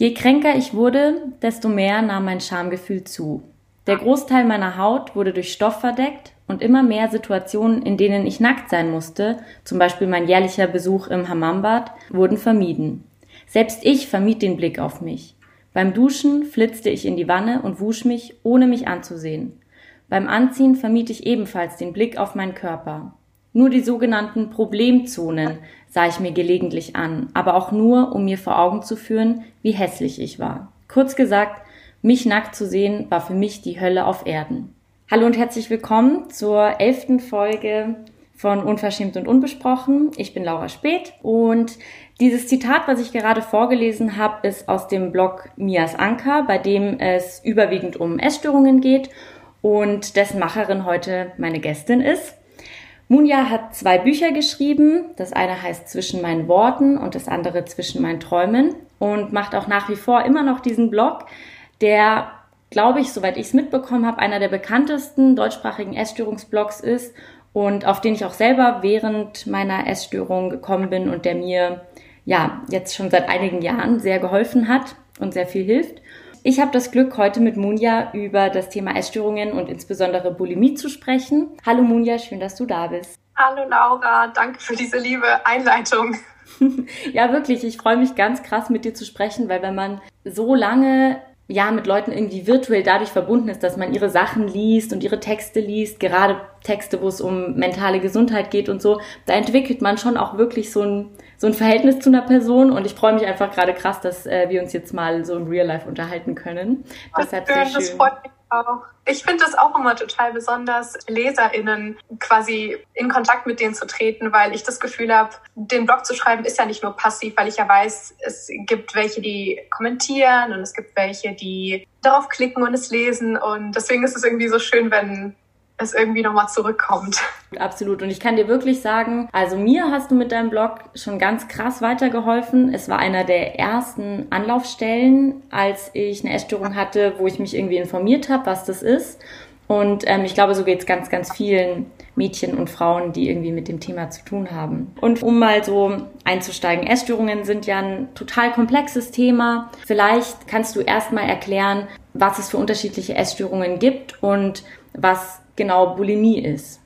Je kränker ich wurde, desto mehr nahm mein Schamgefühl zu. Der Großteil meiner Haut wurde durch Stoff verdeckt und immer mehr Situationen, in denen ich nackt sein musste, zum Beispiel mein jährlicher Besuch im Hammambad, wurden vermieden. Selbst ich vermied den Blick auf mich. Beim Duschen flitzte ich in die Wanne und wusch mich, ohne mich anzusehen. Beim Anziehen vermied ich ebenfalls den Blick auf meinen Körper. Nur die sogenannten Problemzonen sah ich mir gelegentlich an, aber auch nur, um mir vor Augen zu führen, wie hässlich ich war. Kurz gesagt, mich nackt zu sehen, war für mich die Hölle auf Erden. Hallo und herzlich willkommen zur elften Folge von Unverschämt und Unbesprochen. Ich bin Laura Speth und dieses Zitat, was ich gerade vorgelesen habe, ist aus dem Blog Mias Anker, bei dem es überwiegend um Essstörungen geht und dessen Macherin heute meine Gästin ist. Munja hat zwei Bücher geschrieben. Das eine heißt Zwischen meinen Worten und das andere Zwischen meinen Träumen und macht auch nach wie vor immer noch diesen Blog, der, glaube ich, soweit ich es mitbekommen habe, einer der bekanntesten deutschsprachigen Essstörungsblogs ist und auf den ich auch selber während meiner Essstörung gekommen bin und der mir ja jetzt schon seit einigen Jahren sehr geholfen hat und sehr viel hilft. Ich habe das Glück, heute mit Munja über das Thema Essstörungen und insbesondere Bulimie zu sprechen. Hallo Munja, schön, dass du da bist. Hallo Laura, danke für diese liebe Einleitung. ja, wirklich, ich freue mich ganz krass mit dir zu sprechen, weil wenn man so lange ja mit Leuten irgendwie virtuell dadurch verbunden ist, dass man ihre Sachen liest und ihre Texte liest, gerade Texte, wo es um mentale Gesundheit geht und so, da entwickelt man schon auch wirklich so ein, so ein Verhältnis zu einer Person und ich freue mich einfach gerade krass, dass äh, wir uns jetzt mal so im Real Life unterhalten können. Deshalb sehr schön. Das auch. Ich finde es auch immer total besonders, LeserInnen quasi in Kontakt mit denen zu treten, weil ich das Gefühl habe, den Blog zu schreiben ist ja nicht nur passiv, weil ich ja weiß, es gibt welche, die kommentieren und es gibt welche, die darauf klicken und es lesen. Und deswegen ist es irgendwie so schön, wenn es irgendwie nochmal zurückkommt. Absolut. Und ich kann dir wirklich sagen, also mir hast du mit deinem Blog schon ganz krass weitergeholfen. Es war einer der ersten Anlaufstellen, als ich eine Essstörung hatte, wo ich mich irgendwie informiert habe, was das ist. Und ähm, ich glaube, so geht es ganz, ganz vielen Mädchen und Frauen, die irgendwie mit dem Thema zu tun haben. Und um mal so einzusteigen, Essstörungen sind ja ein total komplexes Thema. Vielleicht kannst du erstmal erklären, was es für unterschiedliche Essstörungen gibt und was genau Bulimie ist.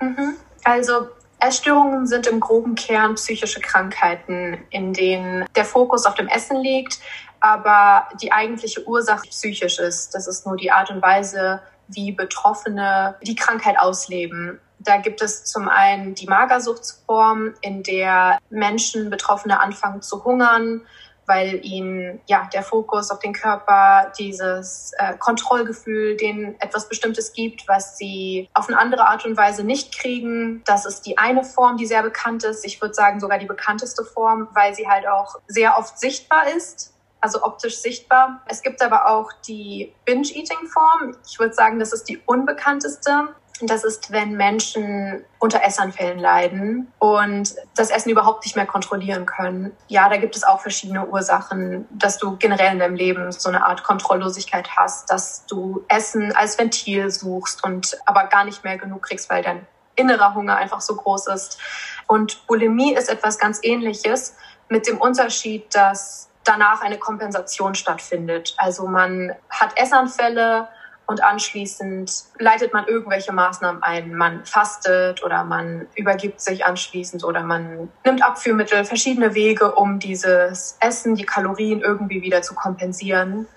Mhm. Also Essstörungen sind im groben Kern psychische Krankheiten, in denen der Fokus auf dem Essen liegt, aber die eigentliche Ursache psychisch ist. Das ist nur die Art und Weise, wie Betroffene die Krankheit ausleben. Da gibt es zum einen die Magersuchtsform, in der Menschen, Betroffene anfangen zu hungern, weil ihnen ja der Fokus auf den Körper, dieses äh, Kontrollgefühl, denen etwas Bestimmtes gibt, was sie auf eine andere Art und Weise nicht kriegen. Das ist die eine Form, die sehr bekannt ist. Ich würde sagen sogar die bekannteste Form, weil sie halt auch sehr oft sichtbar ist also optisch sichtbar. Es gibt aber auch die Binge-Eating-Form. Ich würde sagen, das ist die unbekannteste. Das ist, wenn Menschen unter Essanfällen leiden und das Essen überhaupt nicht mehr kontrollieren können. Ja, da gibt es auch verschiedene Ursachen, dass du generell in deinem Leben so eine Art Kontrolllosigkeit hast, dass du Essen als Ventil suchst und aber gar nicht mehr genug kriegst, weil dein innerer Hunger einfach so groß ist. Und Bulimie ist etwas ganz Ähnliches mit dem Unterschied, dass danach eine Kompensation stattfindet. Also man hat Essanfälle, und anschließend leitet man irgendwelche Maßnahmen ein. Man fastet oder man übergibt sich anschließend oder man nimmt Abführmittel, verschiedene Wege, um dieses Essen, die Kalorien irgendwie wieder zu kompensieren.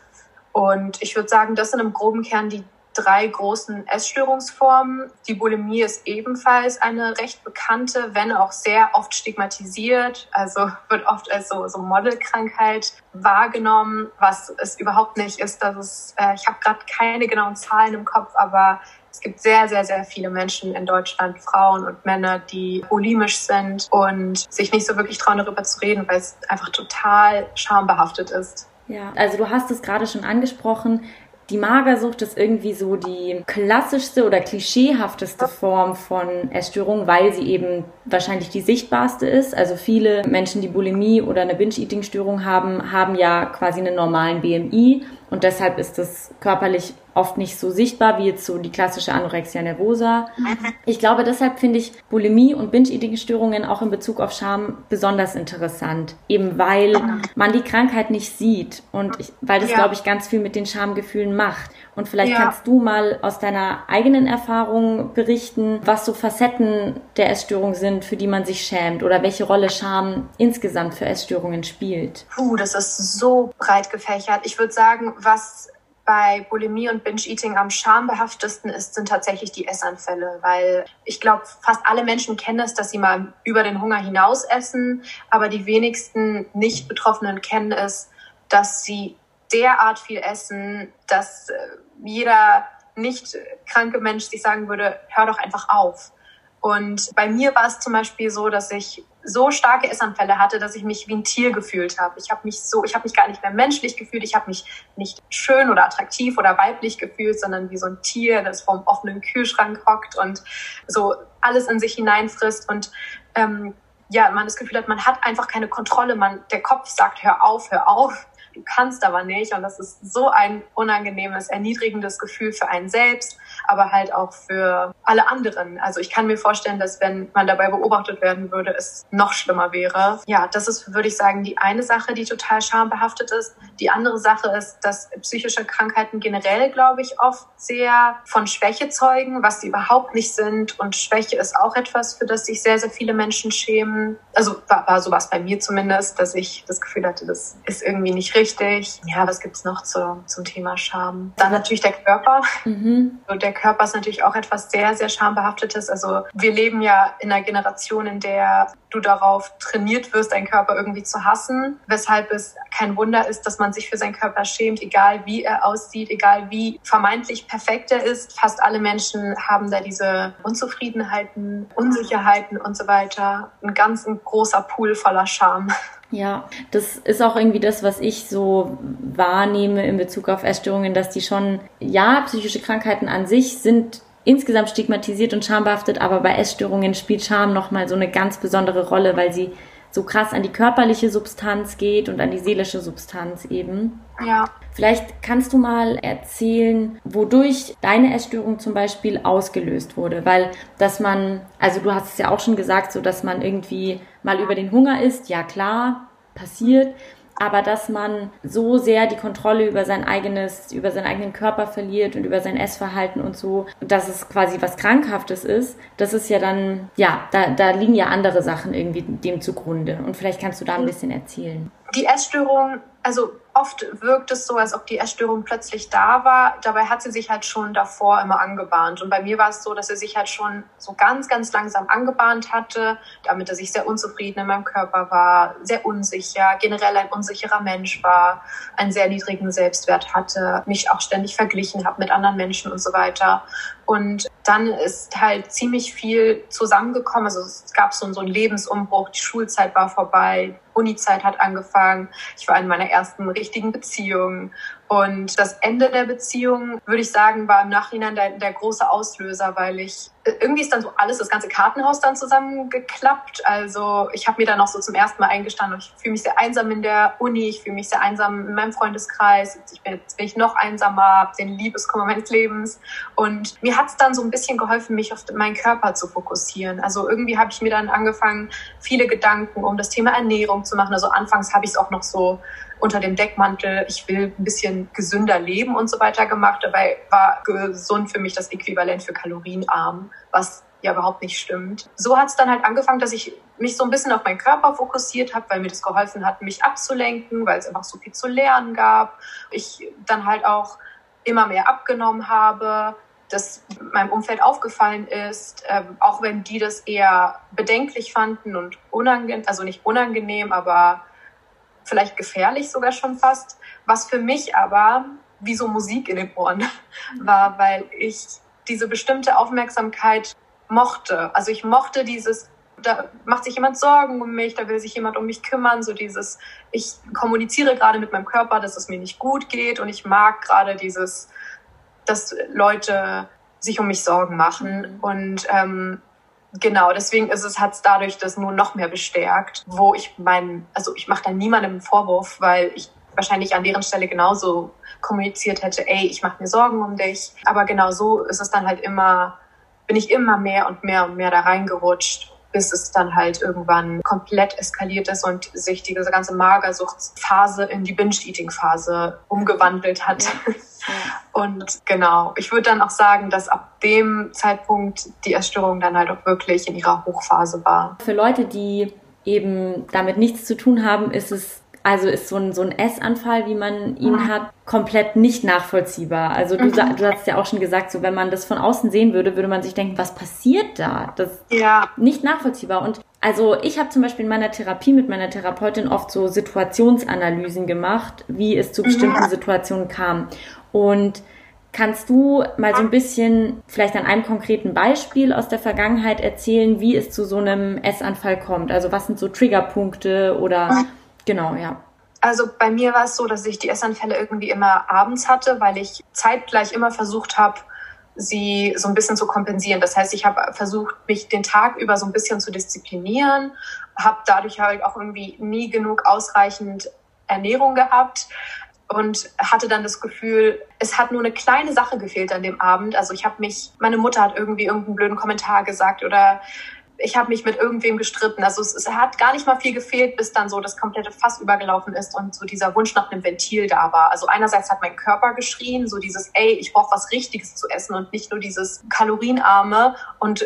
Und ich würde sagen, das sind im groben Kern die drei großen Essstörungsformen. Die Bulimie ist ebenfalls eine recht bekannte, wenn auch sehr oft stigmatisiert. Also wird oft als so, so Modelkrankheit wahrgenommen, was es überhaupt nicht ist. Das ist äh, ich habe gerade keine genauen Zahlen im Kopf, aber es gibt sehr, sehr, sehr viele Menschen in Deutschland, Frauen und Männer, die bulimisch sind und sich nicht so wirklich trauen, darüber zu reden, weil es einfach total schambehaftet ist. Ja, also du hast es gerade schon angesprochen. Die Magersucht ist irgendwie so die klassischste oder klischeehafteste Form von Essstörung, weil sie eben wahrscheinlich die sichtbarste ist. Also viele Menschen, die Bulimie oder eine Binge-Eating-Störung haben, haben ja quasi einen normalen BMI und deshalb ist es körperlich oft nicht so sichtbar wie jetzt so die klassische Anorexia nervosa. Ich glaube, deshalb finde ich Bulimie und Binge-Eating-Störungen auch in Bezug auf Scham besonders interessant, eben weil man die Krankheit nicht sieht und ich, weil das, ja. glaube ich, ganz viel mit den Schamgefühlen macht. Und vielleicht ja. kannst du mal aus deiner eigenen Erfahrung berichten, was so Facetten der Essstörung sind, für die man sich schämt oder welche Rolle Scham insgesamt für Essstörungen spielt. Puh, das ist so breit gefächert. Ich würde sagen, was bei Bulimie und Binge-Eating am schambehaftesten ist, sind tatsächlich die Essanfälle, weil ich glaube, fast alle Menschen kennen es, dass sie mal über den Hunger hinaus essen, aber die wenigsten Nicht-Betroffenen kennen es, dass sie derart viel essen, dass äh, jeder nicht kranke Mensch sich sagen würde, hör doch einfach auf. Und bei mir war es zum Beispiel so, dass ich so starke Essanfälle hatte, dass ich mich wie ein Tier gefühlt habe. Ich habe mich so, ich habe mich gar nicht mehr menschlich gefühlt. Ich habe mich nicht schön oder attraktiv oder weiblich gefühlt, sondern wie so ein Tier, das vorm offenen Kühlschrank hockt und so alles in sich hineinfrisst und ähm, ja, man das Gefühl hat, man hat einfach keine Kontrolle. Man, der Kopf sagt, hör auf, hör auf du kannst aber nicht. Und das ist so ein unangenehmes, erniedrigendes Gefühl für einen selbst, aber halt auch für alle anderen. Also ich kann mir vorstellen, dass wenn man dabei beobachtet werden würde, es noch schlimmer wäre. Ja, das ist, würde ich sagen, die eine Sache, die total schambehaftet ist. Die andere Sache ist, dass psychische Krankheiten generell, glaube ich, oft sehr von Schwäche zeugen, was sie überhaupt nicht sind. Und Schwäche ist auch etwas, für das sich sehr, sehr viele Menschen schämen. Also war, war sowas bei mir zumindest, dass ich das Gefühl hatte, das ist irgendwie nicht richtig richtig. Ja, was gibt's noch zu, zum Thema Scham? Dann natürlich der Körper. Mhm. Und der Körper ist natürlich auch etwas sehr, sehr schambehaftetes. Also wir leben ja in einer Generation, in der du darauf trainiert wirst, deinen Körper irgendwie zu hassen, weshalb es kein Wunder ist, dass man sich für seinen Körper schämt, egal wie er aussieht, egal wie vermeintlich perfekt er ist. Fast alle Menschen haben da diese Unzufriedenheiten, Unsicherheiten und so weiter. Ein ganz ein großer Pool voller Scham. Ja, das ist auch irgendwie das, was ich so wahrnehme in Bezug auf Essstörungen, dass die schon, ja, psychische Krankheiten an sich sind insgesamt stigmatisiert und schambehaftet, aber bei Essstörungen spielt Scham nochmal so eine ganz besondere Rolle, weil sie so krass an die körperliche Substanz geht und an die seelische Substanz eben. Ja. Vielleicht kannst du mal erzählen, wodurch deine Essstörung zum Beispiel ausgelöst wurde, weil dass man, also du hast es ja auch schon gesagt, so dass man irgendwie mal über den Hunger isst, ja klar, passiert, aber dass man so sehr die Kontrolle über sein eigenes, über seinen eigenen Körper verliert und über sein Essverhalten und so, dass es quasi was Krankhaftes ist, das ist ja dann, ja, da, da liegen ja andere Sachen irgendwie dem zugrunde. Und vielleicht kannst du da ein bisschen erzählen. Die Essstörung, also oft wirkt es so, als ob die Essstörung plötzlich da war. Dabei hat sie sich halt schon davor immer angebahnt. Und bei mir war es so, dass sie sich halt schon so ganz, ganz langsam angebahnt hatte, damit er sich sehr unzufrieden in meinem Körper war, sehr unsicher, generell ein unsicherer Mensch war, einen sehr niedrigen Selbstwert hatte, mich auch ständig verglichen habe mit anderen Menschen und so weiter. Und dann ist halt ziemlich viel zusammengekommen. Also es gab so, so einen Lebensumbruch, die Schulzeit war vorbei, Unizeit hat angefangen. Ich war in meiner ersten richtigen Beziehung. Und das Ende der Beziehung, würde ich sagen, war im Nachhinein der, der große Auslöser, weil ich irgendwie ist dann so alles, das ganze Kartenhaus dann zusammengeklappt. Also ich habe mir dann auch so zum ersten Mal eingestanden, ich fühle mich sehr einsam in der Uni, ich fühle mich sehr einsam in meinem Freundeskreis. Ich bin, jetzt bin ich noch einsamer, den Liebeskummer meines Lebens. Und mir hat es dann so ein bisschen geholfen, mich auf meinen Körper zu fokussieren. Also irgendwie habe ich mir dann angefangen, viele Gedanken um das Thema Ernährung zu machen. Also anfangs habe ich es auch noch so unter dem Deckmantel, ich will ein bisschen gesünder leben und so weiter gemacht. Dabei war gesund für mich das Äquivalent für kalorienarm, was ja überhaupt nicht stimmt. So hat es dann halt angefangen, dass ich mich so ein bisschen auf meinen Körper fokussiert habe, weil mir das geholfen hat, mich abzulenken, weil es einfach so viel zu lernen gab. Ich dann halt auch immer mehr abgenommen habe, das meinem Umfeld aufgefallen ist, äh, auch wenn die das eher bedenklich fanden und unangenehm, also nicht unangenehm, aber vielleicht gefährlich sogar schon fast, was für mich aber wie so Musik in den Ohren war, weil ich diese bestimmte Aufmerksamkeit mochte. Also ich mochte dieses, da macht sich jemand Sorgen um mich, da will sich jemand um mich kümmern, so dieses, ich kommuniziere gerade mit meinem Körper, dass es mir nicht gut geht und ich mag gerade dieses, dass Leute sich um mich Sorgen machen. Mhm. Und ähm, Genau, deswegen ist es, hat es dadurch das nur noch mehr bestärkt, wo ich meinen, also ich mache da niemandem einen Vorwurf, weil ich wahrscheinlich an deren Stelle genauso kommuniziert hätte, ey, ich mache mir Sorgen um dich. Aber genau so ist es dann halt immer, bin ich immer mehr und mehr und mehr da reingerutscht bis es dann halt irgendwann komplett eskaliert ist und sich diese ganze Magersuchtsphase in die Binge-Eating-Phase umgewandelt hat. Ja. Und genau, ich würde dann auch sagen, dass ab dem Zeitpunkt die Essstörung dann halt auch wirklich in ihrer Hochphase war. Für Leute, die eben damit nichts zu tun haben, ist es also ist so ein, so ein Essanfall, wie man ihn mhm. hat, komplett nicht nachvollziehbar. Also du, mhm. du hast ja auch schon gesagt, so wenn man das von außen sehen würde, würde man sich denken, was passiert da? Das ist ja. nicht nachvollziehbar. Und also ich habe zum Beispiel in meiner Therapie mit meiner Therapeutin oft so Situationsanalysen gemacht, wie es zu mhm. bestimmten Situationen kam. Und Kannst du mal so ein bisschen vielleicht an einem konkreten Beispiel aus der Vergangenheit erzählen, wie es zu so einem Essanfall kommt? Also was sind so Triggerpunkte oder genau, ja. Also bei mir war es so, dass ich die Essanfälle irgendwie immer abends hatte, weil ich zeitgleich immer versucht habe, sie so ein bisschen zu kompensieren. Das heißt, ich habe versucht, mich den Tag über so ein bisschen zu disziplinieren, habe dadurch halt auch irgendwie nie genug ausreichend Ernährung gehabt, und hatte dann das Gefühl, es hat nur eine kleine Sache gefehlt an dem Abend. Also ich habe mich, meine Mutter hat irgendwie irgendeinen blöden Kommentar gesagt oder ich habe mich mit irgendwem gestritten. Also es, es, hat gar nicht mal viel gefehlt, bis dann so das komplette Fass übergelaufen ist und so dieser Wunsch nach einem Ventil da war. Also einerseits hat mein Körper geschrien, so dieses, ey, ich brauche was Richtiges zu essen und nicht nur dieses kalorienarme. Und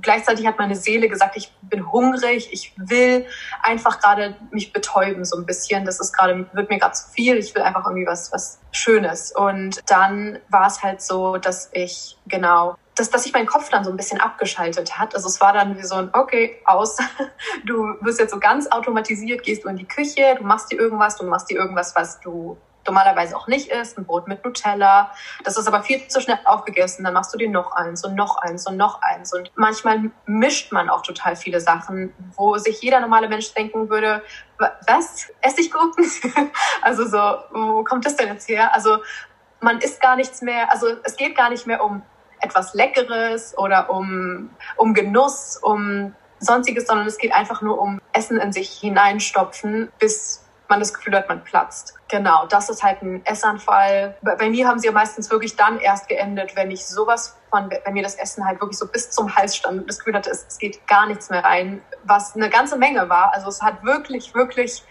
gleichzeitig hat meine Seele gesagt, ich bin hungrig, ich will einfach gerade mich betäuben so ein bisschen. Das ist gerade, wird mir gerade zu viel. Ich will einfach irgendwie was, was Schönes. Und dann war es halt so, dass ich genau dass, dass sich mein Kopf dann so ein bisschen abgeschaltet hat. Also es war dann wie so ein, okay, aus. Du wirst jetzt so ganz automatisiert, gehst du in die Küche, du machst dir irgendwas, du machst dir irgendwas, was du normalerweise auch nicht isst, ein Brot mit Nutella. Das ist aber viel zu schnell aufgegessen. Dann machst du dir noch eins und noch eins und noch eins. Und manchmal mischt man auch total viele Sachen, wo sich jeder normale Mensch denken würde, was? Essiggurken? also so, wo kommt das denn jetzt her? Also man isst gar nichts mehr. Also es geht gar nicht mehr um etwas Leckeres oder um, um Genuss, um sonstiges, sondern es geht einfach nur um Essen in sich hineinstopfen, bis man das Gefühl hat, man platzt. Genau, das ist halt ein Essanfall. Bei mir haben sie ja meistens wirklich dann erst geendet, wenn ich sowas von, wenn mir das Essen halt wirklich so bis zum Hals stand und das Gefühl hatte, es, es geht gar nichts mehr rein, was eine ganze Menge war. Also es hat wirklich, wirklich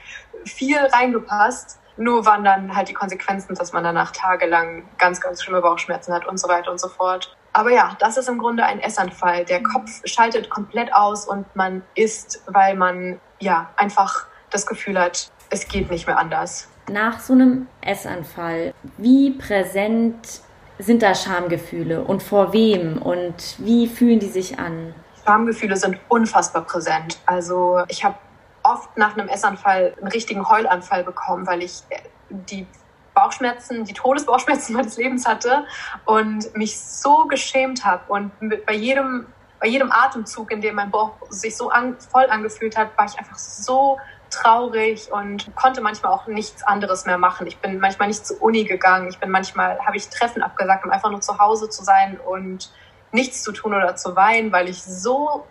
viel reingepasst. Nur waren dann halt die Konsequenzen, dass man danach tagelang ganz, ganz schlimme Bauchschmerzen hat und so weiter und so fort. Aber ja, das ist im Grunde ein Essanfall. Der Kopf schaltet komplett aus und man isst, weil man ja einfach das Gefühl hat, es geht nicht mehr anders. Nach so einem Essanfall, wie präsent sind da Schamgefühle und vor wem und wie fühlen die sich an? Schamgefühle sind unfassbar präsent. Also ich habe oft nach einem Essanfall einen richtigen Heulanfall bekommen, weil ich die Bauchschmerzen, die Todesbauchschmerzen meines Lebens hatte und mich so geschämt habe und bei jedem bei jedem Atemzug, in dem mein Bauch sich so an, voll angefühlt hat, war ich einfach so traurig und konnte manchmal auch nichts anderes mehr machen. Ich bin manchmal nicht zur Uni gegangen. Ich bin manchmal, habe ich Treffen abgesagt, um einfach nur zu Hause zu sein und nichts zu tun oder zu weinen, weil ich so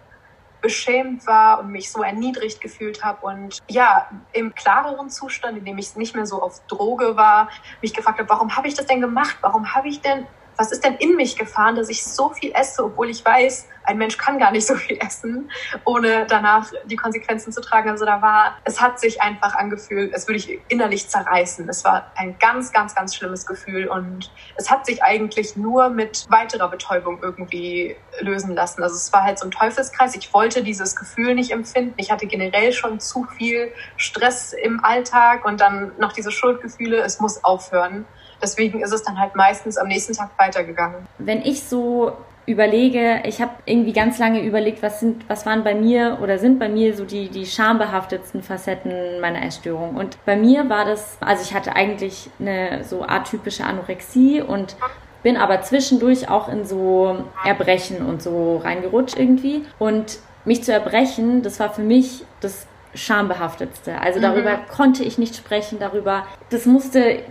beschämt war und mich so erniedrigt gefühlt habe und ja, im klareren Zustand, in dem ich nicht mehr so auf Droge war, mich gefragt habe, warum habe ich das denn gemacht? Warum habe ich denn was ist denn in mich gefahren, dass ich so viel esse, obwohl ich weiß, ein Mensch kann gar nicht so viel essen, ohne danach die Konsequenzen zu tragen. Also da war, es hat sich einfach angefühlt, als würde ich innerlich zerreißen. Es war ein ganz, ganz, ganz schlimmes Gefühl und es hat sich eigentlich nur mit weiterer Betäubung irgendwie lösen lassen. Also es war halt so ein Teufelskreis. Ich wollte dieses Gefühl nicht empfinden. Ich hatte generell schon zu viel Stress im Alltag und dann noch diese Schuldgefühle. Es muss aufhören. Deswegen ist es dann halt meistens am nächsten Tag weitergegangen. Wenn ich so überlege, ich habe irgendwie ganz lange überlegt, was sind, was waren bei mir oder sind bei mir so die, die schambehaftetsten Facetten meiner Essstörung. Und bei mir war das, also ich hatte eigentlich eine so atypische Anorexie und bin aber zwischendurch auch in so Erbrechen und so reingerutscht irgendwie. Und mich zu erbrechen, das war für mich das schambehaftetste. Also darüber mhm. konnte ich nicht sprechen, darüber, das musste,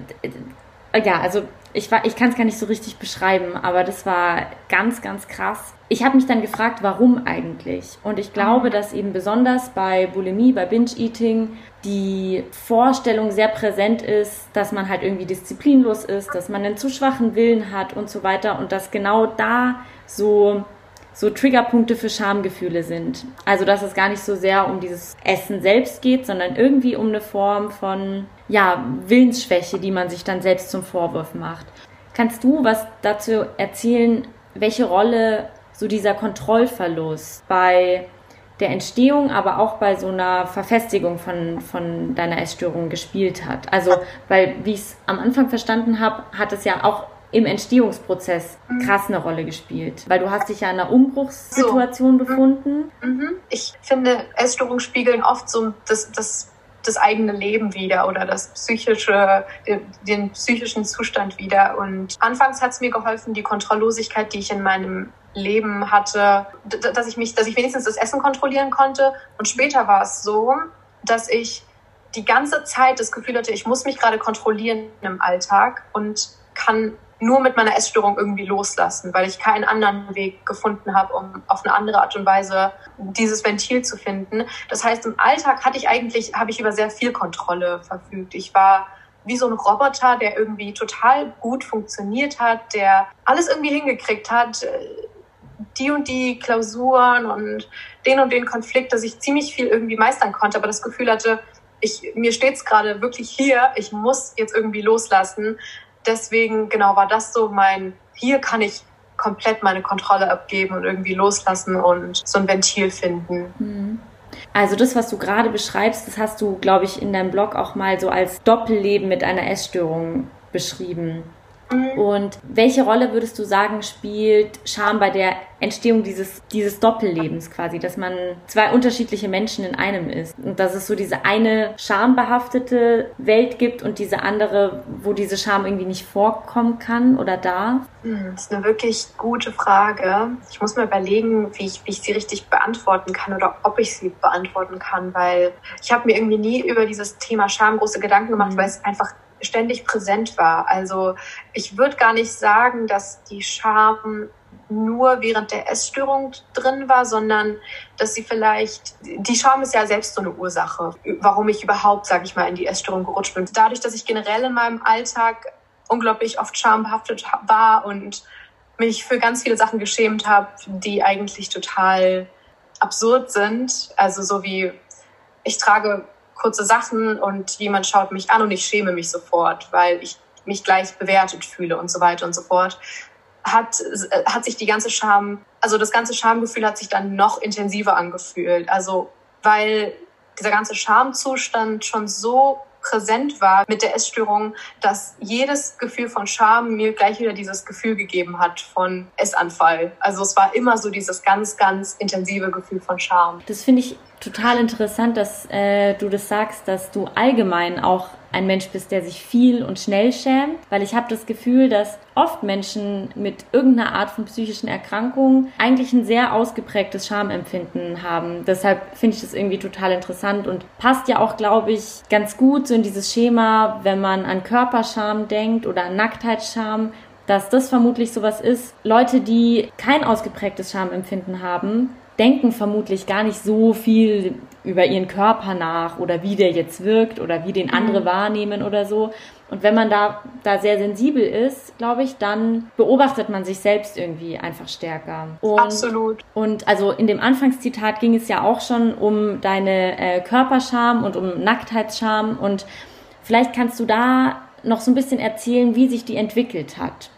ja, also ich, war, ich kann es gar nicht so richtig beschreiben, aber das war ganz, ganz krass. Ich habe mich dann gefragt, warum eigentlich? Und ich glaube, mhm. dass eben besonders bei Bulimie, bei Binge-Eating, die Vorstellung sehr präsent ist, dass man halt irgendwie disziplinlos ist, dass man einen zu schwachen Willen hat und so weiter und dass genau da so so Triggerpunkte für Schamgefühle sind. Also dass es gar nicht so sehr um dieses Essen selbst geht, sondern irgendwie um eine Form von ja, Willensschwäche, die man sich dann selbst zum Vorwurf macht. Kannst du was dazu erzählen, welche Rolle so dieser Kontrollverlust bei der Entstehung, aber auch bei so einer Verfestigung von, von deiner Essstörung gespielt hat. Also, weil, wie ich es am Anfang verstanden habe, hat es ja auch im Entstehungsprozess mhm. krass eine Rolle gespielt, weil du hast dich ja in einer Umbruchssituation so. befunden. Mhm. Ich finde, Essstörungen spiegeln oft so das, das, das eigene Leben wieder oder das psychische, den psychischen Zustand wieder. Und anfangs hat es mir geholfen, die Kontrolllosigkeit, die ich in meinem Leben hatte, dass ich mich, dass ich wenigstens das Essen kontrollieren konnte. Und später war es so, dass ich die ganze Zeit das Gefühl hatte, ich muss mich gerade kontrollieren im Alltag und kann nur mit meiner Essstörung irgendwie loslassen, weil ich keinen anderen Weg gefunden habe, um auf eine andere Art und Weise dieses Ventil zu finden. Das heißt, im Alltag hatte ich eigentlich, habe ich über sehr viel Kontrolle verfügt. Ich war wie so ein Roboter, der irgendwie total gut funktioniert hat, der alles irgendwie hingekriegt hat, die und die Klausuren und den und den Konflikt, dass ich ziemlich viel irgendwie meistern konnte, aber das Gefühl hatte, ich, mir steht es gerade wirklich hier, ich muss jetzt irgendwie loslassen deswegen, genau, war das so mein, hier kann ich komplett meine Kontrolle abgeben und irgendwie loslassen und so ein Ventil finden. Mhm. Also das, was du gerade beschreibst, das hast du, glaube ich, in deinem Blog auch mal so als Doppelleben mit einer Essstörung beschrieben. Mhm. Und welche Rolle würdest du sagen, spielt Scham bei der Entstehung dieses, dieses Doppellebens quasi, dass man zwei unterschiedliche Menschen in einem ist und dass es so diese eine schambehaftete Welt gibt und diese andere, wo diese Scham irgendwie nicht vorkommen kann oder darf? Hm, das ist eine wirklich gute Frage. Ich muss mir überlegen, wie ich, wie ich sie richtig beantworten kann oder ob ich sie beantworten kann, weil ich habe mir irgendwie nie über dieses Thema Scham große Gedanken gemacht, mhm. weil es einfach ständig präsent war. Also ich würde gar nicht sagen, dass die Scham nur während der Essstörung drin war, sondern dass sie vielleicht, die Scham ist ja selbst so eine Ursache, warum ich überhaupt, sage ich mal, in die Essstörung gerutscht bin. Dadurch, dass ich generell in meinem Alltag unglaublich oft schambehaftet war und mich für ganz viele Sachen geschämt habe, die eigentlich total absurd sind. Also so wie ich trage kurze Sachen und jemand schaut mich an und ich schäme mich sofort, weil ich mich gleich bewertet fühle und so weiter und so fort, hat, hat sich die ganze Scham, also das ganze Schamgefühl hat sich dann noch intensiver angefühlt. Also, weil dieser ganze Schamzustand schon so präsent war mit der Essstörung, dass jedes Gefühl von Scham mir gleich wieder dieses Gefühl gegeben hat von Essanfall. Also es war immer so dieses ganz, ganz intensive Gefühl von Scham. Das finde ich total interessant, dass äh, du das sagst, dass du allgemein auch ein Mensch bist, der sich viel und schnell schämt, weil ich habe das Gefühl, dass oft Menschen mit irgendeiner Art von psychischen Erkrankung eigentlich ein sehr ausgeprägtes Schamempfinden haben. Deshalb finde ich das irgendwie total interessant und passt ja auch, glaube ich, ganz gut so in dieses Schema, wenn man an Körperscham denkt oder an Nacktheitsscham, dass das vermutlich sowas ist. Leute, die kein ausgeprägtes Schamempfinden haben, denken vermutlich gar nicht so viel über ihren Körper nach oder wie der jetzt wirkt oder wie den andere mhm. wahrnehmen oder so. Und wenn man da, da sehr sensibel ist, glaube ich, dann beobachtet man sich selbst irgendwie einfach stärker. Und, Absolut. Und also in dem Anfangszitat ging es ja auch schon um deine äh, Körperscham und um Nacktheitsscham. Und vielleicht kannst du da noch so ein bisschen erzählen, wie sich die entwickelt hat.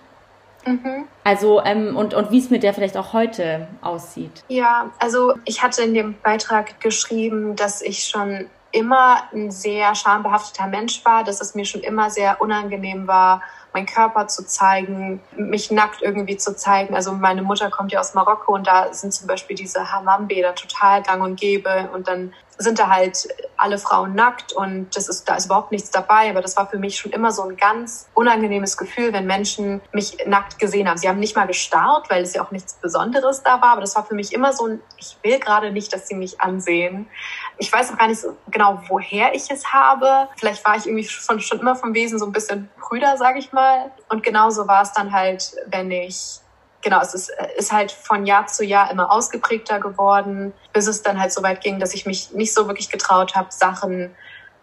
Mhm. Also, ähm, und, und wie es mit der vielleicht auch heute aussieht. Ja, also ich hatte in dem Beitrag geschrieben, dass ich schon immer ein sehr schambehafteter Mensch war, dass es mir schon immer sehr unangenehm war, meinen Körper zu zeigen, mich nackt irgendwie zu zeigen. Also meine Mutter kommt ja aus Marokko und da sind zum Beispiel diese Hammambäder total gang und gäbe und dann sind da halt alle Frauen nackt und das ist, da ist überhaupt nichts dabei. Aber das war für mich schon immer so ein ganz unangenehmes Gefühl, wenn Menschen mich nackt gesehen haben. Sie haben nicht mal gestarrt, weil es ja auch nichts Besonderes da war. Aber das war für mich immer so ein, ich will gerade nicht, dass sie mich ansehen. Ich weiß auch gar nicht so genau, woher ich es habe. Vielleicht war ich irgendwie schon, schon immer vom Wesen so ein bisschen Brüder, sage ich mal. Und genauso war es dann halt, wenn ich genau, es ist, ist halt von Jahr zu Jahr immer ausgeprägter geworden, bis es dann halt so weit ging, dass ich mich nicht so wirklich getraut habe, Sachen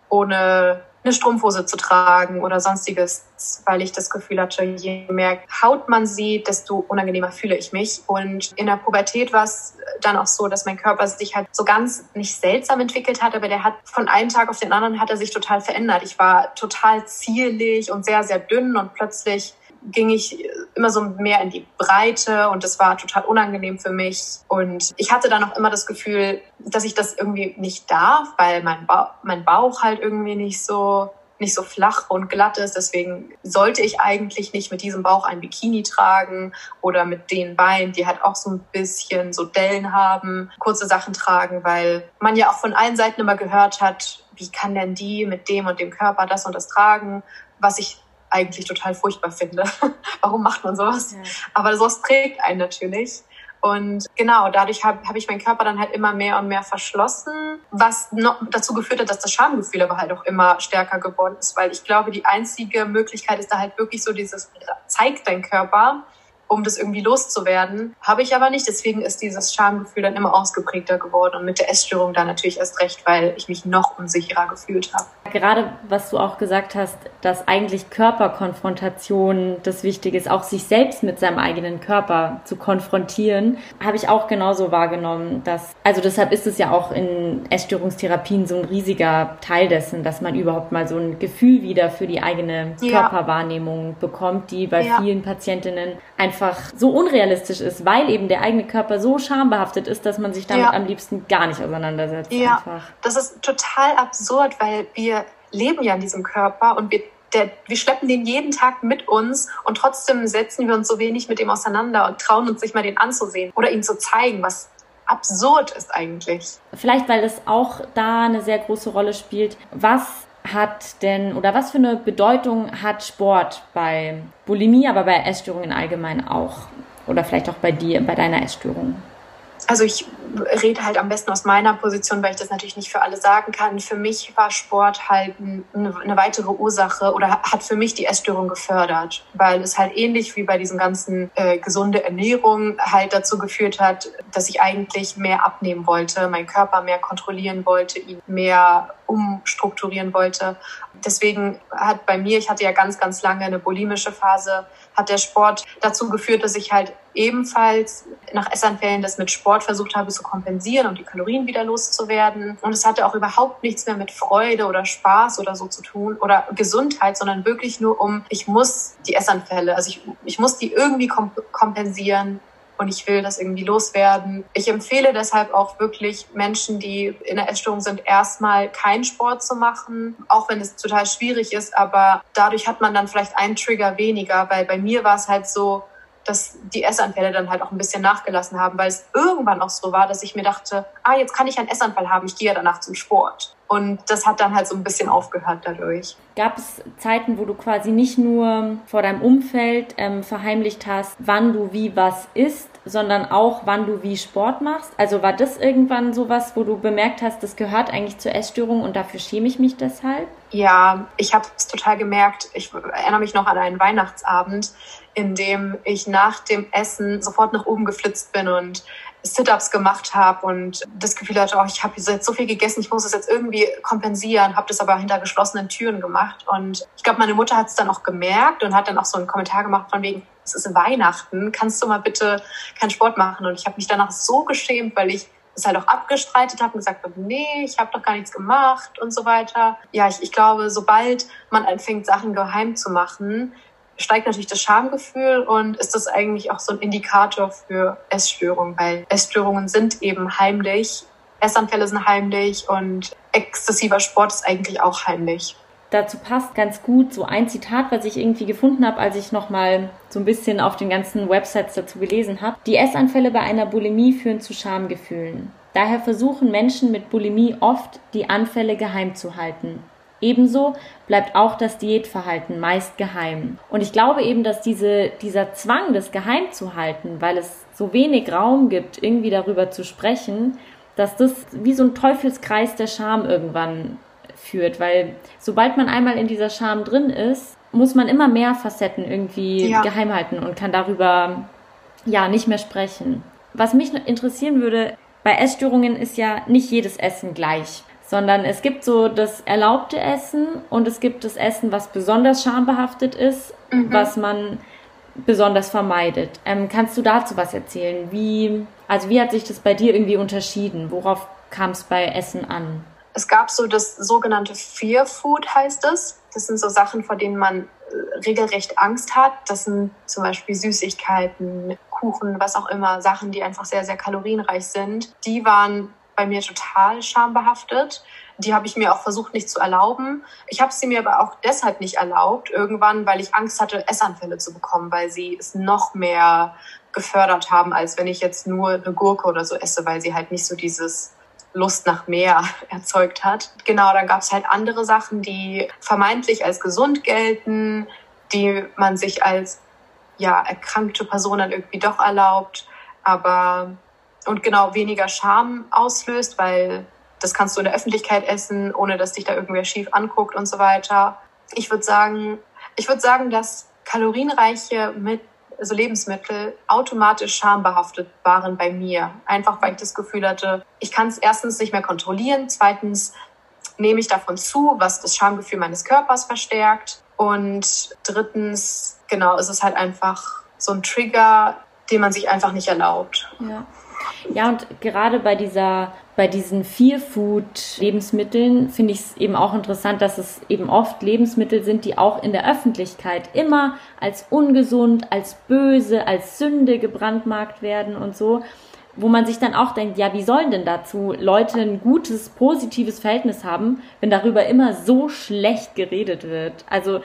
ohne eine Strumpfhose zu tragen oder sonstiges, weil ich das Gefühl hatte, je mehr Haut man sieht, desto unangenehmer fühle ich mich. Und in der Pubertät war es dann auch so, dass mein Körper sich halt so ganz nicht seltsam entwickelt hat, aber der hat von einem Tag auf den anderen hat er sich total verändert. Ich war total zierlich und sehr, sehr dünn und plötzlich ging ich immer so mehr in die Breite und das war total unangenehm für mich. Und ich hatte dann auch immer das Gefühl, dass ich das irgendwie nicht darf, weil mein, ba mein Bauch halt irgendwie nicht so nicht so flach und glatt ist. Deswegen sollte ich eigentlich nicht mit diesem Bauch ein Bikini tragen oder mit den Beinen, die halt auch so ein bisschen so Dellen haben, kurze Sachen tragen, weil man ja auch von allen Seiten immer gehört hat, wie kann denn die mit dem und dem Körper das und das tragen, was ich eigentlich total furchtbar finde. Warum macht man sowas? Ja. Aber sowas prägt einen natürlich. Und genau, dadurch habe hab ich meinen Körper dann halt immer mehr und mehr verschlossen, was noch dazu geführt hat, dass das Schamgefühl aber halt auch immer stärker geworden ist, weil ich glaube, die einzige Möglichkeit ist da halt wirklich so dieses, zeig dein Körper, um das irgendwie loszuwerden. Habe ich aber nicht. Deswegen ist dieses Schamgefühl dann immer ausgeprägter geworden und mit der Essstörung dann natürlich erst recht, weil ich mich noch unsicherer gefühlt habe. Gerade was du auch gesagt hast, dass eigentlich Körperkonfrontation das Wichtige ist, auch sich selbst mit seinem eigenen Körper zu konfrontieren, habe ich auch genauso wahrgenommen, dass, also deshalb ist es ja auch in Essstörungstherapien so ein riesiger Teil dessen, dass man überhaupt mal so ein Gefühl wieder für die eigene ja. Körperwahrnehmung bekommt, die bei ja. vielen Patientinnen einfach einfach so unrealistisch ist, weil eben der eigene Körper so schambehaftet ist, dass man sich damit ja. am liebsten gar nicht auseinandersetzt. Ja, einfach. das ist total absurd, weil wir leben ja in diesem Körper und wir der, wir schleppen den jeden Tag mit uns und trotzdem setzen wir uns so wenig mit ihm auseinander und trauen uns nicht mal den anzusehen oder ihn zu zeigen, was absurd ist eigentlich. Vielleicht, weil das auch da eine sehr große Rolle spielt. Was hat denn oder was für eine Bedeutung hat Sport bei Bulimie, aber bei Essstörungen allgemein auch? Oder vielleicht auch bei dir, bei deiner Essstörung? Also ich rede halt am besten aus meiner Position, weil ich das natürlich nicht für alle sagen kann. Für mich war Sport halt eine weitere Ursache oder hat für mich die Essstörung gefördert, weil es halt ähnlich wie bei diesem ganzen äh, gesunde Ernährung halt dazu geführt hat, dass ich eigentlich mehr abnehmen wollte, meinen Körper mehr kontrollieren wollte, ihn mehr umstrukturieren wollte. Deswegen hat bei mir, ich hatte ja ganz, ganz lange eine bulimische Phase, hat der Sport dazu geführt, dass ich halt ebenfalls nach Essanfällen das mit Sport versucht habe zu kompensieren, um die Kalorien wieder loszuwerden. Und es hatte auch überhaupt nichts mehr mit Freude oder Spaß oder so zu tun oder Gesundheit, sondern wirklich nur um, ich muss die Essanfälle, also ich, ich muss die irgendwie kompensieren und ich will das irgendwie loswerden. Ich empfehle deshalb auch wirklich Menschen, die in der Essstörung sind, erstmal keinen Sport zu machen, auch wenn es total schwierig ist, aber dadurch hat man dann vielleicht einen Trigger weniger, weil bei mir war es halt so, dass die Essanfälle dann halt auch ein bisschen nachgelassen haben, weil es irgendwann auch so war, dass ich mir dachte, ah, jetzt kann ich einen Essanfall haben, ich gehe ja danach zum Sport. Und das hat dann halt so ein bisschen aufgehört dadurch. Gab es Zeiten, wo du quasi nicht nur vor deinem Umfeld ähm, verheimlicht hast, wann du wie was isst, sondern auch, wann du wie Sport machst? Also war das irgendwann sowas, wo du bemerkt hast, das gehört eigentlich zur Essstörung und dafür schäme ich mich deshalb? Ja, ich habe es total gemerkt. Ich erinnere mich noch an einen Weihnachtsabend, in dem ich nach dem Essen sofort nach oben geflitzt bin und Sit-ups gemacht habe und das Gefühl hatte, oh, ich habe jetzt so viel gegessen, ich muss es jetzt irgendwie kompensieren, habe das aber hinter geschlossenen Türen gemacht. Und ich glaube, meine Mutter hat es dann auch gemerkt und hat dann auch so einen Kommentar gemacht von wegen, es ist Weihnachten, kannst du mal bitte keinen Sport machen? Und ich habe mich danach so geschämt, weil ich es halt auch abgestreitet habe und gesagt habe, nee, ich habe doch gar nichts gemacht und so weiter. Ja, ich, ich glaube, sobald man anfängt, Sachen geheim zu machen, steigt natürlich das Schamgefühl und ist das eigentlich auch so ein Indikator für Essstörungen, weil Essstörungen sind eben heimlich, Essanfälle sind heimlich und exzessiver Sport ist eigentlich auch heimlich. Dazu passt ganz gut so ein Zitat, was ich irgendwie gefunden habe, als ich nochmal so ein bisschen auf den ganzen Websites dazu gelesen habe. Die Essanfälle bei einer Bulimie führen zu Schamgefühlen. Daher versuchen Menschen mit Bulimie oft, die Anfälle geheim zu halten. Ebenso bleibt auch das Diätverhalten meist geheim. Und ich glaube eben, dass diese, dieser Zwang, das geheim zu halten, weil es so wenig Raum gibt, irgendwie darüber zu sprechen, dass das wie so ein Teufelskreis der Scham irgendwann führt, weil sobald man einmal in dieser Scham drin ist, muss man immer mehr Facetten irgendwie ja. geheim halten und kann darüber ja nicht mehr sprechen. Was mich interessieren würde, bei Essstörungen ist ja nicht jedes Essen gleich, sondern es gibt so das erlaubte Essen und es gibt das Essen, was besonders schambehaftet ist, mhm. was man besonders vermeidet. Ähm, kannst du dazu was erzählen? Wie, also wie hat sich das bei dir irgendwie unterschieden? Worauf kam es bei Essen an? Es gab so das sogenannte Fear Food, heißt es. Das sind so Sachen, vor denen man äh, regelrecht Angst hat. Das sind zum Beispiel Süßigkeiten, Kuchen, was auch immer, Sachen, die einfach sehr, sehr kalorienreich sind. Die waren bei mir total schambehaftet. Die habe ich mir auch versucht nicht zu erlauben. Ich habe sie mir aber auch deshalb nicht erlaubt, irgendwann, weil ich Angst hatte, Essanfälle zu bekommen, weil sie es noch mehr gefördert haben, als wenn ich jetzt nur eine Gurke oder so esse, weil sie halt nicht so dieses Lust nach mehr erzeugt hat. Genau, dann gab es halt andere Sachen, die vermeintlich als gesund gelten, die man sich als ja, erkrankte Person dann irgendwie doch erlaubt, aber und genau weniger Scham auslöst, weil das kannst du in der Öffentlichkeit essen, ohne dass dich da irgendwer schief anguckt und so weiter. Ich würde sagen, ich würde sagen, dass kalorienreiche mit also Lebensmittel automatisch schambehaftet waren bei mir. Einfach weil ich das Gefühl hatte, ich kann es erstens nicht mehr kontrollieren, zweitens nehme ich davon zu, was das Schamgefühl meines Körpers verstärkt und drittens, genau, ist es halt einfach so ein Trigger, den man sich einfach nicht erlaubt. Ja. Ja, und gerade bei dieser, bei diesen Fear-Food-Lebensmitteln finde ich es eben auch interessant, dass es eben oft Lebensmittel sind, die auch in der Öffentlichkeit immer als ungesund, als böse, als Sünde gebrandmarkt werden und so wo man sich dann auch denkt, ja, wie sollen denn dazu Leute ein gutes, positives Verhältnis haben, wenn darüber immer so schlecht geredet wird? Also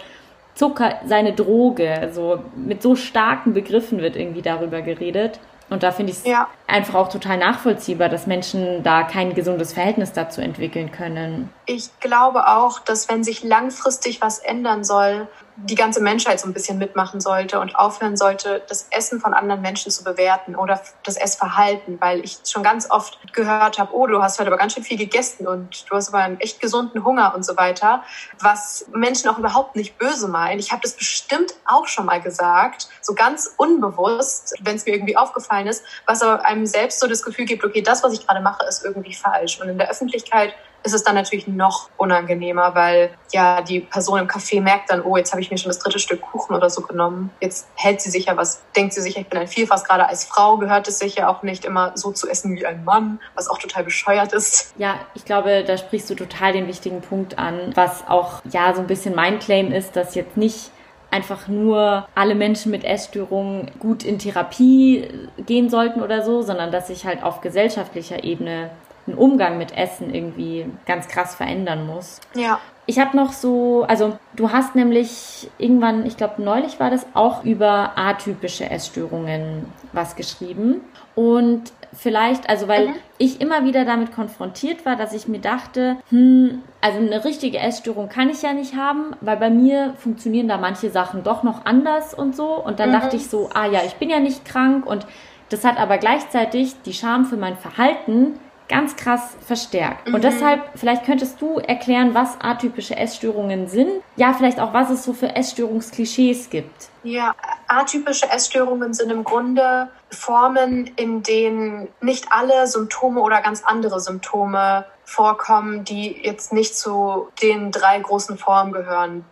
Zucker, seine Droge, so mit so starken Begriffen wird irgendwie darüber geredet. Und da finde ich es ja. einfach auch total nachvollziehbar, dass Menschen da kein gesundes Verhältnis dazu entwickeln können. Ich glaube auch, dass wenn sich langfristig was ändern soll, die ganze Menschheit so ein bisschen mitmachen sollte und aufhören sollte, das Essen von anderen Menschen zu bewerten oder das Essverhalten, weil ich schon ganz oft gehört habe, oh, du hast heute aber ganz schön viel gegessen und du hast aber einen echt gesunden Hunger und so weiter, was Menschen auch überhaupt nicht böse meinen. Ich habe das bestimmt auch schon mal gesagt, so ganz unbewusst, wenn es mir irgendwie aufgefallen ist, was aber einem selbst so das Gefühl gibt, okay, das, was ich gerade mache, ist irgendwie falsch. Und in der Öffentlichkeit ist es dann natürlich noch unangenehmer, weil ja die Person im Café merkt dann, oh, jetzt habe ich mir schon das dritte Stück Kuchen oder so genommen. Jetzt hält sie sich ja was, denkt sie sich, ich bin ein Vielfach. Gerade als Frau gehört es sich ja auch nicht immer so zu essen wie ein Mann, was auch total bescheuert ist. Ja, ich glaube, da sprichst du total den wichtigen Punkt an, was auch ja so ein bisschen mein Claim ist, dass jetzt nicht einfach nur alle Menschen mit Essstörungen gut in Therapie gehen sollten oder so, sondern dass sich halt auf gesellschaftlicher Ebene einen Umgang mit Essen irgendwie ganz krass verändern muss. Ja. Ich habe noch so, also du hast nämlich irgendwann, ich glaube neulich war das, auch über atypische Essstörungen was geschrieben. Und vielleicht, also weil mhm. ich immer wieder damit konfrontiert war, dass ich mir dachte, hm, also eine richtige Essstörung kann ich ja nicht haben, weil bei mir funktionieren da manche Sachen doch noch anders und so. Und dann mhm. dachte ich so, ah ja, ich bin ja nicht krank und das hat aber gleichzeitig die Scham für mein Verhalten ganz krass verstärkt. Mhm. Und deshalb, vielleicht könntest du erklären, was atypische Essstörungen sind. Ja, vielleicht auch, was es so für Essstörungsklischees gibt. Ja, atypische Essstörungen sind im Grunde Formen, in denen nicht alle Symptome oder ganz andere Symptome vorkommen, die jetzt nicht zu den drei großen Formen gehören.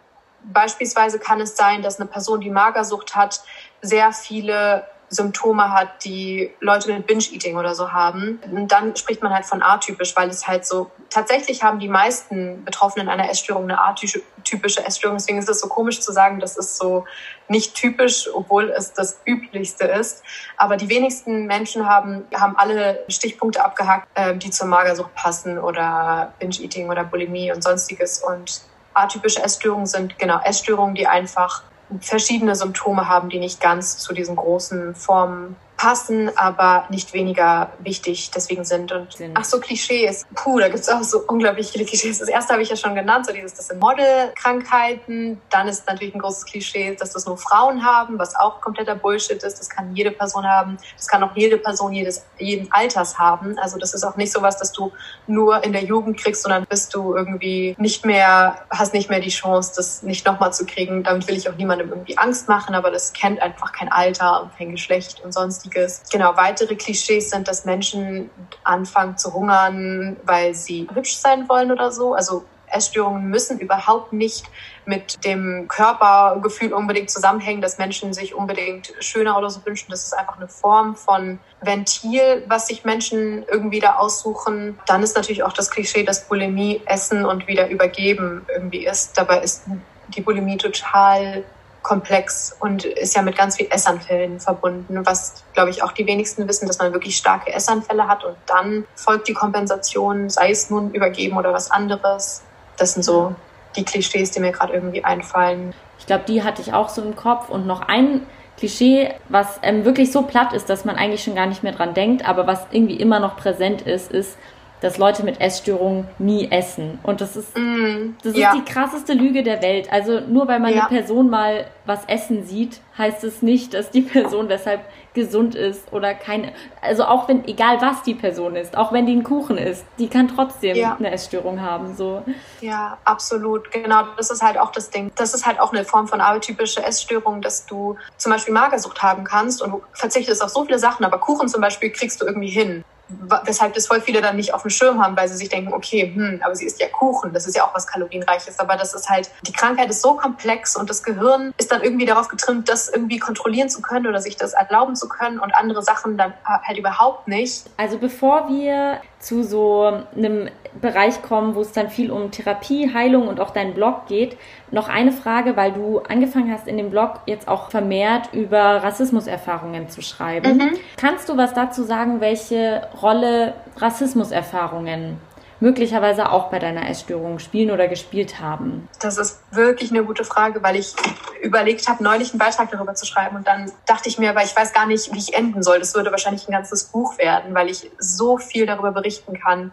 Beispielsweise kann es sein, dass eine Person, die Magersucht hat, sehr viele Symptome hat, die Leute mit Binge-Eating oder so haben. Und dann spricht man halt von atypisch, weil es halt so, tatsächlich haben die meisten Betroffenen einer Essstörung eine atypische Essstörung. Deswegen ist es so komisch zu sagen, das ist so nicht typisch, obwohl es das üblichste ist. Aber die wenigsten Menschen haben, haben alle Stichpunkte abgehakt, äh, die zur Magersucht passen oder Binge-Eating oder Bulimie und sonstiges. Und atypische Essstörungen sind genau Essstörungen, die einfach verschiedene Symptome haben, die nicht ganz zu diesen großen Formen passen, aber nicht weniger wichtig deswegen sind. Und ach so, Klischees. Puh, da gibt es auch so unglaublich viele Klischees. Das erste habe ich ja schon genannt, so dieses, das sind Modelkrankheiten. Dann ist natürlich ein großes Klischee, dass das nur Frauen haben, was auch kompletter Bullshit ist. Das kann jede Person haben. Das kann auch jede Person jedes, jeden Alters haben. Also das ist auch nicht so was, dass du nur in der Jugend kriegst, sondern bist du irgendwie nicht mehr, hast nicht mehr die Chance, das nicht nochmal zu kriegen. Damit will ich auch niemandem irgendwie Angst machen, aber das kennt einfach kein Alter und kein Geschlecht und sonstiges sonstiges. Genau, weitere Klischees sind, dass Menschen anfangen zu hungern, weil sie hübsch sein wollen oder so. Also Essstörungen müssen überhaupt nicht mit dem Körpergefühl unbedingt zusammenhängen, dass Menschen sich unbedingt schöner oder so wünschen. Das ist einfach eine Form von Ventil, was sich Menschen irgendwie da aussuchen. Dann ist natürlich auch das Klischee, dass Bulimie Essen und wieder übergeben irgendwie ist. Dabei ist die Bulimie total komplex und ist ja mit ganz viel Essanfällen verbunden, was, glaube ich, auch die wenigsten wissen, dass man wirklich starke Essanfälle hat und dann folgt die Kompensation, sei es nun übergeben oder was anderes. Das sind so die Klischees, die mir gerade irgendwie einfallen. Ich glaube, die hatte ich auch so im Kopf und noch ein Klischee, was ähm, wirklich so platt ist, dass man eigentlich schon gar nicht mehr dran denkt, aber was irgendwie immer noch präsent ist, ist, dass Leute mit Essstörungen nie essen. Und das ist, mm, das ist ja. die krasseste Lüge der Welt. Also nur weil man ja. eine Person mal was essen sieht, heißt es nicht, dass die Person deshalb gesund ist oder keine. Also auch wenn, egal was die Person ist, auch wenn die einen Kuchen isst, die kann trotzdem ja. eine Essstörung haben. So. Ja, absolut. Genau, das ist halt auch das Ding. Das ist halt auch eine Form von archetypischer Essstörung, dass du zum Beispiel Magersucht haben kannst und du verzichtest auf so viele Sachen, aber Kuchen zum Beispiel kriegst du irgendwie hin weshalb das voll viele dann nicht auf dem Schirm haben, weil sie sich denken, okay, hm, aber sie isst ja Kuchen, das ist ja auch was kalorienreiches, aber das ist halt, die Krankheit ist so komplex und das Gehirn ist dann irgendwie darauf getrimmt, das irgendwie kontrollieren zu können oder sich das erlauben zu können und andere Sachen dann halt überhaupt nicht. Also bevor wir zu so einem Bereich kommen, wo es dann viel um Therapie, Heilung und auch deinen Blog geht, noch eine Frage, weil du angefangen hast in dem Blog jetzt auch vermehrt über Rassismuserfahrungen zu schreiben. Mhm. Kannst du was dazu sagen, welche Rolle Rassismuserfahrungen möglicherweise auch bei deiner Essstörung spielen oder gespielt haben? Das ist wirklich eine gute Frage, weil ich überlegt habe, neulich einen Beitrag darüber zu schreiben und dann dachte ich mir, aber ich weiß gar nicht, wie ich enden soll. Das würde wahrscheinlich ein ganzes Buch werden, weil ich so viel darüber berichten kann.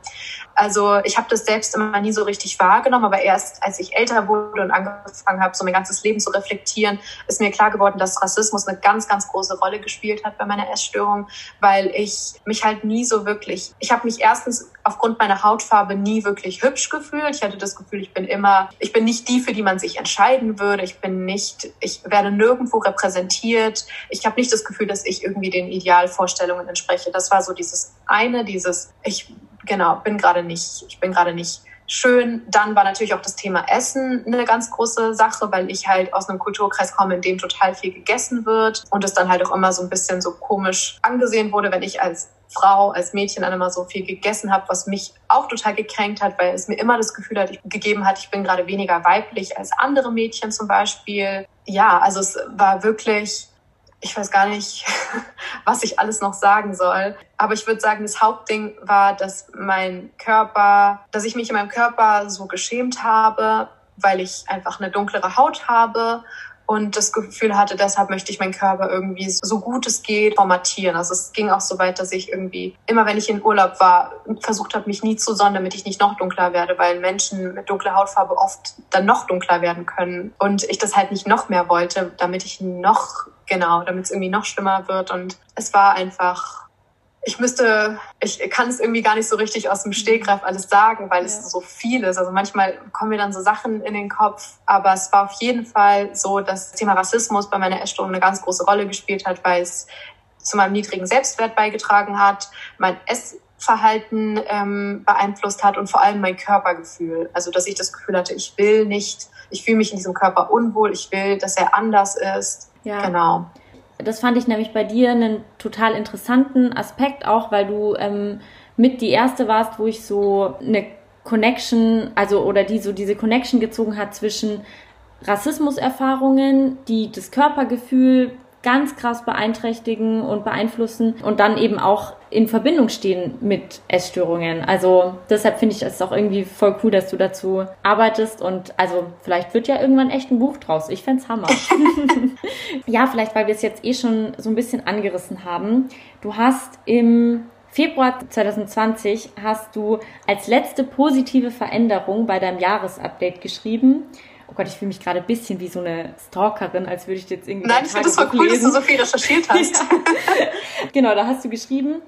Also ich habe das selbst immer nie so richtig wahrgenommen, aber erst als ich älter wurde und angefangen habe, so mein ganzes Leben zu reflektieren, ist mir klar geworden, dass Rassismus eine ganz, ganz große Rolle gespielt hat bei meiner Essstörung, weil ich mich halt nie so wirklich, ich habe mich erstens aufgrund meiner Hautfarbe nie wirklich hübsch gefühlt. Ich hatte das Gefühl, ich bin immer, ich bin nicht die, für die man sich entscheiden würde. Ich bin nicht, ich werde nirgendwo repräsentiert. Ich habe nicht das Gefühl, dass ich irgendwie den Idealvorstellungen entspreche. Das war so dieses eine, dieses, ich genau, bin gerade nicht, ich bin gerade nicht schön. Dann war natürlich auch das Thema Essen eine ganz große Sache, weil ich halt aus einem Kulturkreis komme, in dem total viel gegessen wird und es dann halt auch immer so ein bisschen so komisch angesehen wurde, wenn ich als Frau, als Mädchen dann immer so viel gegessen habe, was mich auch total gekränkt hat, weil es mir immer das Gefühl hat, ich, gegeben hat, ich bin gerade weniger weiblich als andere Mädchen zum Beispiel. Ja, also es war wirklich ich weiß gar nicht, was ich alles noch sagen soll. Aber ich würde sagen, das Hauptding war, dass mein Körper, dass ich mich in meinem Körper so geschämt habe, weil ich einfach eine dunklere Haut habe und das Gefühl hatte, deshalb möchte ich meinen Körper irgendwie so gut es geht formatieren. Also es ging auch so weit, dass ich irgendwie immer, wenn ich in Urlaub war, versucht habe, mich nie zu sonnen, damit ich nicht noch dunkler werde, weil Menschen mit dunkler Hautfarbe oft dann noch dunkler werden können und ich das halt nicht noch mehr wollte, damit ich noch genau, damit es irgendwie noch schlimmer wird und es war einfach ich müsste, ich kann es irgendwie gar nicht so richtig aus dem Stegreif alles sagen, weil ja. es so viel ist. Also manchmal kommen mir dann so Sachen in den Kopf, aber es war auf jeden Fall so, dass das Thema Rassismus bei meiner Essstörung eine ganz große Rolle gespielt hat, weil es zu meinem niedrigen Selbstwert beigetragen hat, mein Essverhalten ähm, beeinflusst hat und vor allem mein Körpergefühl. Also dass ich das Gefühl hatte, ich will nicht, ich fühle mich in diesem Körper unwohl, ich will, dass er anders ist. Ja. Genau das fand ich nämlich bei dir einen total interessanten Aspekt auch, weil du ähm, mit die erste warst, wo ich so eine Connection, also oder die so diese Connection gezogen hat zwischen Rassismuserfahrungen, die das Körpergefühl ganz krass beeinträchtigen und beeinflussen und dann eben auch in Verbindung stehen mit Essstörungen. Also deshalb finde ich es auch irgendwie voll cool, dass du dazu arbeitest und also vielleicht wird ja irgendwann echt ein Buch draus. Ich fände Hammer. ja, vielleicht, weil wir es jetzt eh schon so ein bisschen angerissen haben. Du hast im Februar 2020 hast du als letzte positive Veränderung bei deinem Jahresupdate geschrieben. Oh Gott, ich fühle mich gerade ein bisschen wie so eine Stalkerin, als würde ich jetzt irgendwie. Nein, ich finde es so cool, lesen. dass du so viel recherchiert hast. ja. Genau, da hast du geschrieben,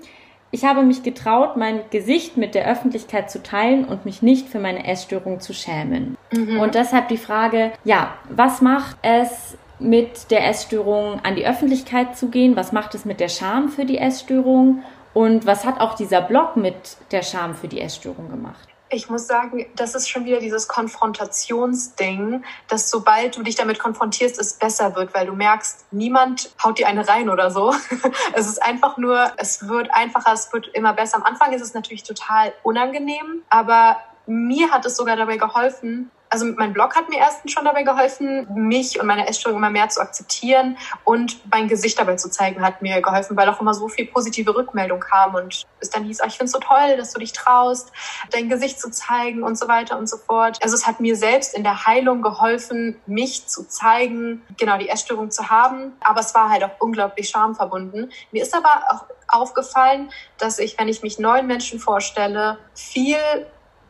ich habe mich getraut, mein Gesicht mit der Öffentlichkeit zu teilen und mich nicht für meine Essstörung zu schämen. Mhm. Und deshalb die Frage, ja, was macht es mit der Essstörung an die Öffentlichkeit zu gehen? Was macht es mit der Scham für die Essstörung? Und was hat auch dieser Blog mit der Scham für die Essstörung gemacht? Ich muss sagen, das ist schon wieder dieses Konfrontationsding, dass sobald du dich damit konfrontierst, es besser wird, weil du merkst, niemand haut dir eine rein oder so. es ist einfach nur, es wird einfacher, es wird immer besser. Am Anfang ist es natürlich total unangenehm, aber mir hat es sogar dabei geholfen, also mein Blog hat mir erstens schon dabei geholfen, mich und meine Essstörung immer mehr zu akzeptieren und mein Gesicht dabei zu zeigen, hat mir geholfen, weil auch immer so viel positive Rückmeldung kam und es dann hieß, ach, ich finde es so toll, dass du dich traust, dein Gesicht zu zeigen und so weiter und so fort. Also es hat mir selbst in der Heilung geholfen, mich zu zeigen, genau die Essstörung zu haben, aber es war halt auch unglaublich schamverbunden. Mir ist aber auch aufgefallen, dass ich, wenn ich mich neuen Menschen vorstelle, viel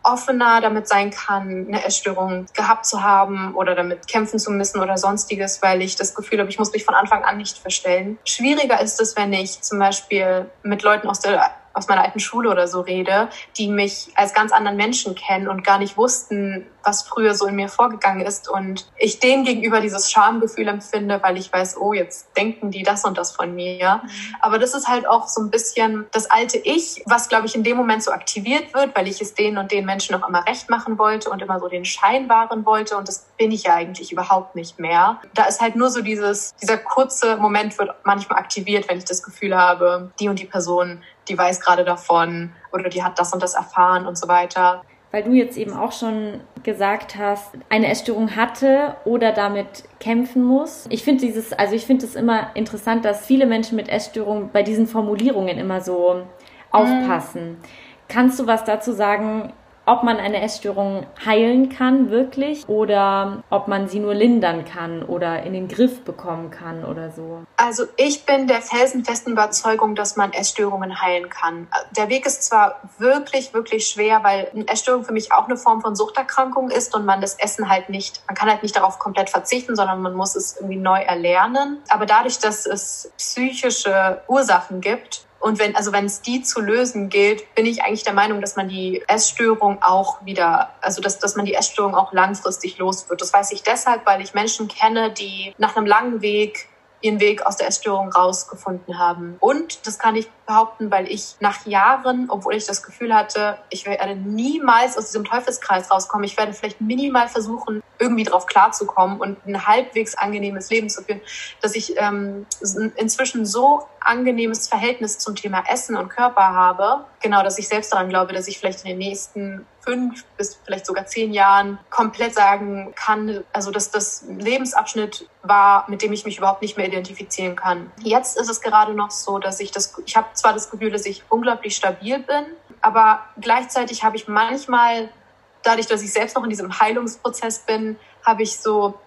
offener damit sein kann, eine Essstörung gehabt zu haben oder damit kämpfen zu müssen oder sonstiges, weil ich das Gefühl habe, ich muss mich von Anfang an nicht verstellen. Schwieriger ist es, wenn ich zum Beispiel mit Leuten aus der aus meiner alten Schule oder so rede, die mich als ganz anderen Menschen kennen und gar nicht wussten, was früher so in mir vorgegangen ist und ich denen gegenüber dieses Schamgefühl empfinde, weil ich weiß, oh, jetzt denken die das und das von mir. Mhm. Aber das ist halt auch so ein bisschen das alte Ich, was glaube ich in dem Moment so aktiviert wird, weil ich es denen und den Menschen noch immer recht machen wollte und immer so den Schein wahren wollte und das bin ich ja eigentlich überhaupt nicht mehr. Da ist halt nur so dieses, dieser kurze Moment wird manchmal aktiviert, wenn ich das Gefühl habe, die und die Person die weiß gerade davon oder die hat das und das erfahren und so weiter. Weil du jetzt eben auch schon gesagt hast, eine Essstörung hatte oder damit kämpfen muss. Ich finde dieses, also ich finde es immer interessant, dass viele Menschen mit Essstörungen bei diesen Formulierungen immer so aufpassen. Mhm. Kannst du was dazu sagen, ob man eine Essstörung heilen kann, wirklich, oder ob man sie nur lindern kann oder in den Griff bekommen kann oder so. Also ich bin der felsenfesten Überzeugung, dass man Essstörungen heilen kann. Der Weg ist zwar wirklich, wirklich schwer, weil eine Essstörung für mich auch eine Form von Suchterkrankung ist und man das Essen halt nicht, man kann halt nicht darauf komplett verzichten, sondern man muss es irgendwie neu erlernen. Aber dadurch, dass es psychische Ursachen gibt, und wenn, also wenn es die zu lösen gilt, bin ich eigentlich der Meinung, dass man die Essstörung auch wieder, also dass, dass man die Essstörung auch langfristig los wird. Das weiß ich deshalb, weil ich Menschen kenne, die nach einem langen Weg ihren Weg aus der Essstörung rausgefunden haben. Und das kann ich behaupten, weil ich nach Jahren, obwohl ich das Gefühl hatte, ich werde niemals aus diesem Teufelskreis rauskommen, ich werde vielleicht minimal versuchen, irgendwie drauf klarzukommen und ein halbwegs angenehmes Leben zu führen, dass ich ähm, inzwischen so angenehmes Verhältnis zum Thema Essen und Körper habe, genau, dass ich selbst daran glaube, dass ich vielleicht in den nächsten fünf bis vielleicht sogar zehn Jahren komplett sagen kann, also dass das Lebensabschnitt war, mit dem ich mich überhaupt nicht mehr identifizieren kann. Jetzt ist es gerade noch so, dass ich das, ich habe zwar das Gefühl, dass ich unglaublich stabil bin, aber gleichzeitig habe ich manchmal, dadurch, dass ich selbst noch in diesem Heilungsprozess bin, habe ich so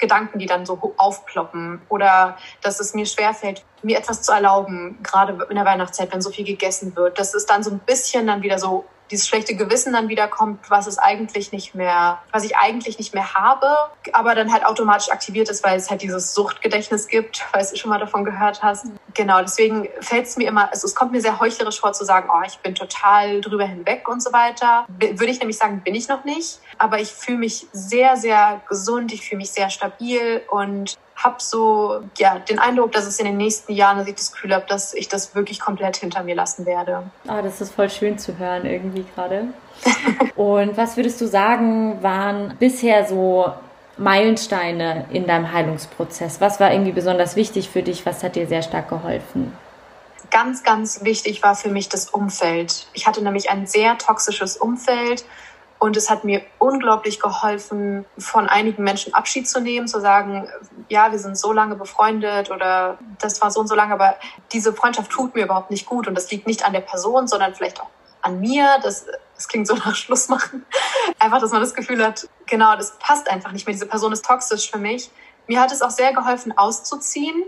Gedanken, die dann so aufploppen oder dass es mir schwerfällt, mir etwas zu erlauben, gerade in der Weihnachtszeit, wenn so viel gegessen wird. Das ist dann so ein bisschen dann wieder so dieses schlechte Gewissen dann wieder kommt, was es eigentlich nicht mehr, was ich eigentlich nicht mehr habe, aber dann halt automatisch aktiviert ist, weil es halt dieses Suchtgedächtnis gibt, falls du schon mal davon gehört hast. Genau, deswegen fällt es mir immer, also es kommt mir sehr heuchlerisch vor zu sagen, oh, ich bin total drüber hinweg und so weiter. Würde ich nämlich sagen, bin ich noch nicht, aber ich fühle mich sehr, sehr gesund, ich fühle mich sehr stabil und habe so ja, den Eindruck, dass es in den nächsten Jahren, dass ich das Gefühl habe, dass ich das wirklich komplett hinter mir lassen werde. Ah, das ist voll schön zu hören irgendwie gerade. Und was würdest du sagen, waren bisher so Meilensteine in deinem Heilungsprozess? Was war irgendwie besonders wichtig für dich? Was hat dir sehr stark geholfen? Ganz, ganz wichtig war für mich das Umfeld. Ich hatte nämlich ein sehr toxisches Umfeld Und es hat mir unglaublich geholfen, von einigen Menschen Abschied zu nehmen, zu sagen, ja, wir sind so lange befreundet oder das war so und so lange, aber diese Freundschaft tut mir überhaupt nicht gut und das liegt nicht an der Person, sondern vielleicht auch an mir. Das, das klingt so nach Schluss machen. Einfach, dass man das Gefühl hat, genau, das passt einfach nicht mehr. Diese Person ist toxisch für mich. Mir hat es auch sehr geholfen, auszuziehen.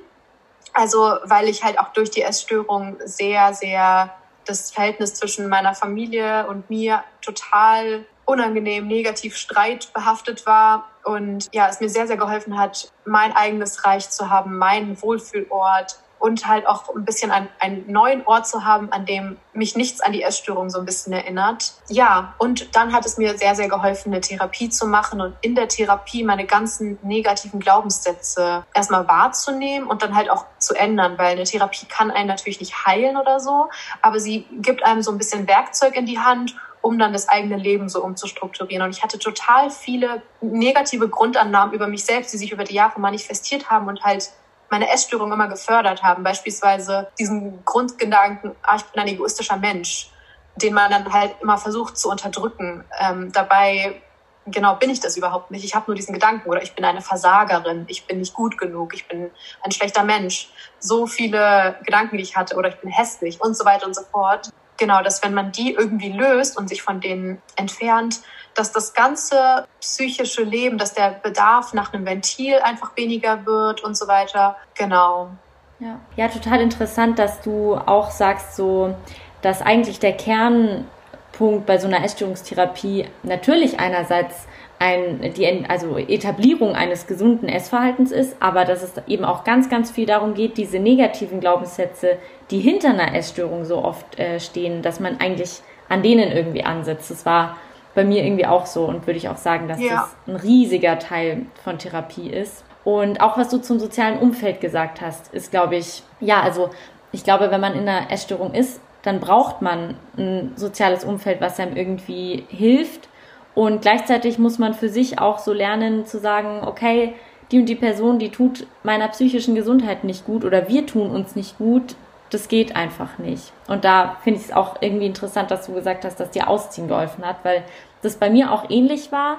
Also, weil ich halt auch durch die Essstörung sehr, sehr das Verhältnis zwischen meiner Familie und mir total unangenehm, negativ streitbehaftet war und ja, es mir sehr, sehr geholfen hat, mein eigenes Reich zu haben, meinen Wohlfühlort, und halt auch ein bisschen einen, einen neuen Ort zu haben, an dem mich nichts an die Essstörung so ein bisschen erinnert. Ja, und dann hat es mir sehr, sehr geholfen, eine Therapie zu machen und in der Therapie meine ganzen negativen Glaubenssätze erstmal wahrzunehmen und dann halt auch zu ändern, weil eine Therapie kann einen natürlich nicht heilen oder so, aber sie gibt einem so ein bisschen Werkzeug in die Hand, um dann das eigene Leben so umzustrukturieren. Und ich hatte total viele negative Grundannahmen über mich selbst, die sich über die Jahre manifestiert haben und halt meine Essstörung immer gefördert haben. Beispielsweise diesen Grundgedanken, ah, ich bin ein egoistischer Mensch, den man dann halt immer versucht zu unterdrücken. Ähm, dabei, genau, bin ich das überhaupt nicht. Ich habe nur diesen Gedanken oder ich bin eine Versagerin, ich bin nicht gut genug, ich bin ein schlechter Mensch. So viele Gedanken, die ich hatte oder ich bin hässlich und so weiter und so fort. Genau, dass wenn man die irgendwie löst und sich von denen entfernt, dass das ganze psychische Leben, dass der Bedarf nach einem Ventil einfach weniger wird und so weiter. Genau. Ja, ja total interessant, dass du auch sagst, so, dass eigentlich der Kernpunkt bei so einer Essstörungstherapie natürlich einerseits ein, die also Etablierung eines gesunden Essverhaltens ist, aber dass es eben auch ganz, ganz viel darum geht, diese negativen Glaubenssätze, die hinter einer Essstörung so oft äh, stehen, dass man eigentlich an denen irgendwie ansetzt. Das war bei mir irgendwie auch so und würde ich auch sagen, dass ja. das ein riesiger Teil von Therapie ist. Und auch was du zum sozialen Umfeld gesagt hast, ist, glaube ich, ja, also ich glaube, wenn man in einer Essstörung ist, dann braucht man ein soziales Umfeld, was einem irgendwie hilft. Und gleichzeitig muss man für sich auch so lernen zu sagen, okay, die und die Person, die tut meiner psychischen Gesundheit nicht gut oder wir tun uns nicht gut das geht einfach nicht. Und da finde ich es auch irgendwie interessant, dass du gesagt hast, dass dir Ausziehen geholfen hat, weil das bei mir auch ähnlich war,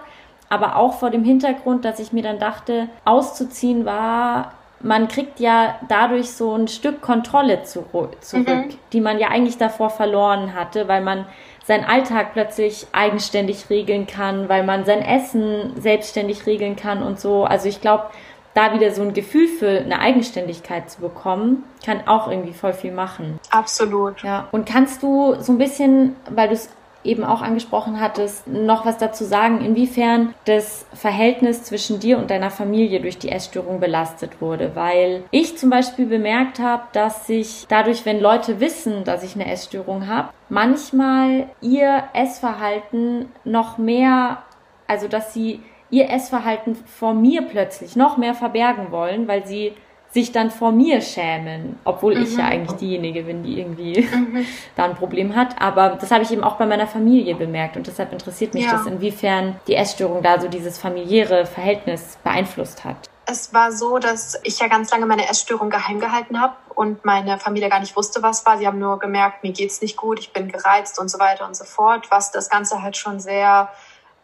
aber auch vor dem Hintergrund, dass ich mir dann dachte, auszuziehen war, man kriegt ja dadurch so ein Stück Kontrolle zurück, mhm. die man ja eigentlich davor verloren hatte, weil man seinen Alltag plötzlich eigenständig regeln kann, weil man sein Essen selbstständig regeln kann und so. Also ich glaube, da wieder so ein Gefühl für eine Eigenständigkeit zu bekommen, kann auch irgendwie voll viel machen. Absolut. Ja. Und kannst du so ein bisschen, weil du es eben auch angesprochen hattest, noch was dazu sagen, inwiefern das Verhältnis zwischen dir und deiner Familie durch die Essstörung belastet wurde. Weil ich zum Beispiel bemerkt habe, dass sich dadurch, wenn Leute wissen, dass ich eine Essstörung habe, manchmal ihr Essverhalten noch mehr, also dass sie ihr Essverhalten vor mir plötzlich noch mehr verbergen wollen, weil sie sich dann vor mir schämen, obwohl mhm. ich ja mhm. eigentlich diejenige bin, die irgendwie mhm. da ein Problem hat. Aber das habe ich eben auch bei meiner Familie bemerkt und deshalb interessiert mich ja. das, inwiefern die Essstörung da so dieses familiäre Verhältnis beeinflusst hat. Es war so, dass ich ja ganz lange meine Essstörung geheim gehalten habe und meine Familie gar nicht wusste, was war. Sie haben nur gemerkt, mir geht's nicht gut, ich bin gereizt und so weiter und so fort, was das Ganze halt schon sehr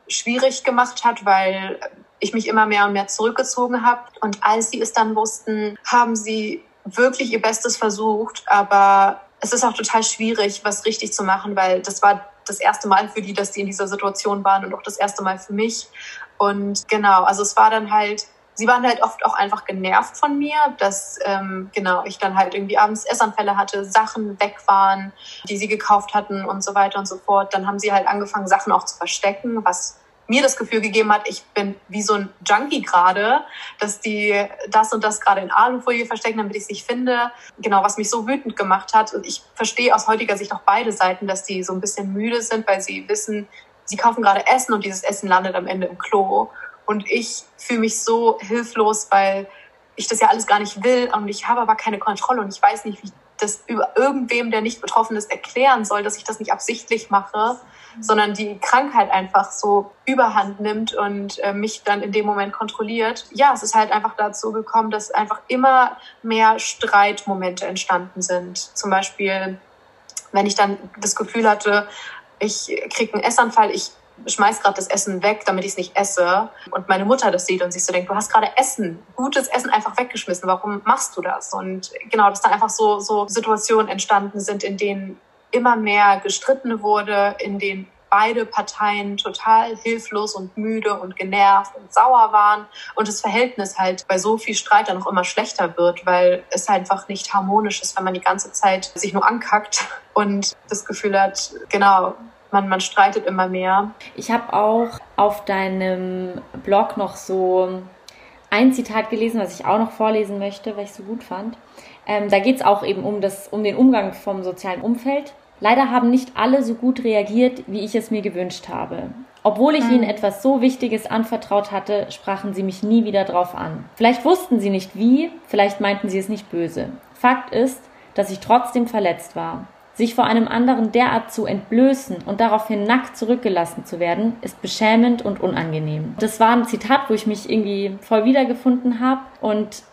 schwierig gemacht hat, weil ich mich immer mehr und mehr zurückgezogen habe. Und als sie es dann wussten, haben sie wirklich ihr Bestes versucht, aber es ist auch total schwierig, was richtig zu machen, weil das war das erste Mal für die, dass die in dieser Situation waren und auch das erste Mal für mich. Und genau, also es war dann halt, sie waren halt oft auch einfach genervt von mir, dass ähm, genau ich dann halt irgendwie abends Essanfälle hatte, Sachen weg waren, die sie gekauft hatten und so weiter und so fort. Dann haben sie halt angefangen, Sachen auch zu verstecken, was mir das Gefühl gegeben hat, ich bin wie so ein Junkie gerade, dass die das und das gerade in Alufolie verstecken, damit ich es nicht finde. Genau, was mich so wütend gemacht hat. Und ich verstehe aus heutiger Sicht auch beide Seiten, dass die so ein bisschen müde sind, weil sie wissen, sie kaufen gerade Essen und dieses Essen landet am Ende im Klo. Und ich fühle mich so hilflos, weil ich das ja alles gar nicht will und ich habe aber keine Kontrolle und ich weiß nicht, wie ich das über irgendwem, der nicht betroffen ist, erklären soll, dass ich das nicht absichtlich mache sondern die Krankheit einfach so überhand nimmt und äh, mich dann in dem Moment kontrolliert. Ja, es ist halt einfach dazu gekommen, dass einfach immer mehr Streitmomente entstanden sind. Zum Beispiel, wenn ich dann das Gefühl hatte, ich kriege einen Essanfall, ich schmeiß gerade das Essen weg, damit ich es nicht esse. Und meine Mutter das sieht und sich so denkt, du hast gerade Essen, gutes Essen einfach weggeschmissen. Warum machst du das? Und genau, dass da einfach so, so Situationen entstanden sind, in denen immer mehr gestritten wurde, in denen beide Parteien total hilflos und müde und genervt und sauer waren und das Verhältnis halt bei so viel Streit dann auch immer schlechter wird, weil es einfach nicht harmonisch ist, wenn man die ganze Zeit sich nur ankackt und das Gefühl hat, genau, man, man streitet immer mehr. Ich habe auch auf deinem Blog noch so ein Zitat gelesen, was ich auch noch vorlesen möchte, weil ich es so gut fand. Ähm, da geht es auch eben um, das, um den Umgang vom sozialen Umfeld. Leider haben nicht alle so gut reagiert, wie ich es mir gewünscht habe. Obwohl ich ihnen mhm. etwas so Wichtiges anvertraut hatte, sprachen sie mich nie wieder drauf an. Vielleicht wussten sie nicht wie, vielleicht meinten sie es nicht böse. Fakt ist, dass ich trotzdem verletzt war. Sich vor einem anderen derart zu entblößen und daraufhin nackt zurückgelassen zu werden, ist beschämend und unangenehm. Das war ein Zitat, wo ich mich irgendwie voll wiedergefunden habe und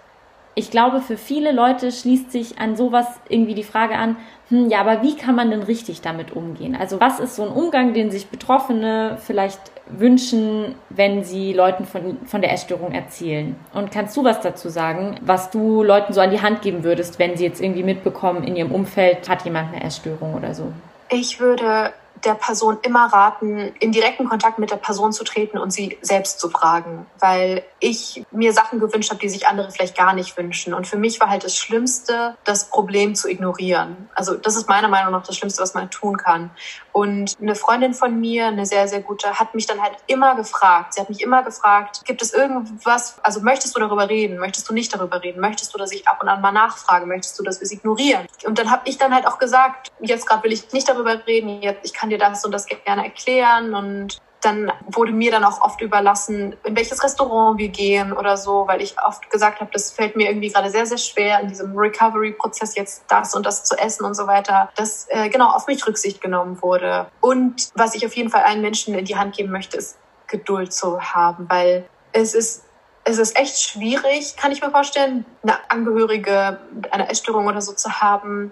ich glaube, für viele Leute schließt sich an sowas irgendwie die Frage an, hm, ja, aber wie kann man denn richtig damit umgehen? Also was ist so ein Umgang, den sich Betroffene vielleicht wünschen, wenn sie Leuten von, von der Essstörung erzählen? Und kannst du was dazu sagen, was du Leuten so an die Hand geben würdest, wenn sie jetzt irgendwie mitbekommen, in ihrem Umfeld hat jemand eine Essstörung oder so? Ich würde der Person immer raten, in direkten Kontakt mit der Person zu treten und sie selbst zu fragen, weil ich mir Sachen gewünscht habe, die sich andere vielleicht gar nicht wünschen. Und für mich war halt das Schlimmste, das Problem zu ignorieren. Also das ist meiner Meinung nach das Schlimmste, was man tun kann. Und eine Freundin von mir, eine sehr, sehr gute, hat mich dann halt immer gefragt. Sie hat mich immer gefragt, gibt es irgendwas, also möchtest du darüber reden? Möchtest du nicht darüber reden? Möchtest du, dass ich ab und an mal nachfrage? Möchtest du, dass wir es ignorieren? Und dann habe ich dann halt auch gesagt, jetzt gerade will ich nicht darüber reden, jetzt, ich kann dir das und das gerne erklären und dann wurde mir dann auch oft überlassen, in welches Restaurant wir gehen oder so, weil ich oft gesagt habe, das fällt mir irgendwie gerade sehr, sehr schwer, in diesem Recovery-Prozess jetzt das und das zu essen und so weiter, dass äh, genau auf mich Rücksicht genommen wurde. Und was ich auf jeden Fall allen Menschen in die Hand geben möchte, ist Geduld zu haben, weil es ist es ist echt schwierig, kann ich mir vorstellen, eine Angehörige mit einer Essstörung oder so zu haben,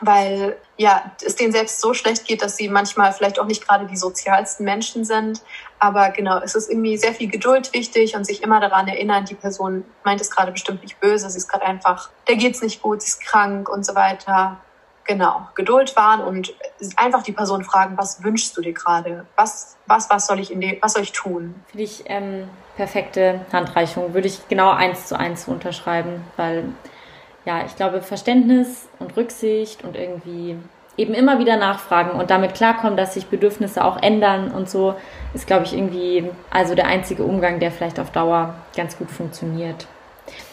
weil ja, es denen selbst so schlecht geht, dass sie manchmal vielleicht auch nicht gerade die sozialsten Menschen sind. Aber genau, es ist irgendwie sehr viel Geduld wichtig und sich immer daran erinnern, die Person meint es gerade bestimmt nicht böse, sie ist gerade einfach, der geht's nicht gut, sie ist krank und so weiter. Genau, Geduld wahren und einfach die Person fragen, was wünschst du dir gerade? Was, was, was soll ich in die, was soll ich tun? Finde ich ähm, perfekte Handreichung, würde ich genau eins zu eins unterschreiben, weil ja, ich glaube, Verständnis und Rücksicht und irgendwie eben immer wieder nachfragen und damit klarkommen, dass sich Bedürfnisse auch ändern und so, ist, glaube ich, irgendwie also der einzige Umgang, der vielleicht auf Dauer ganz gut funktioniert.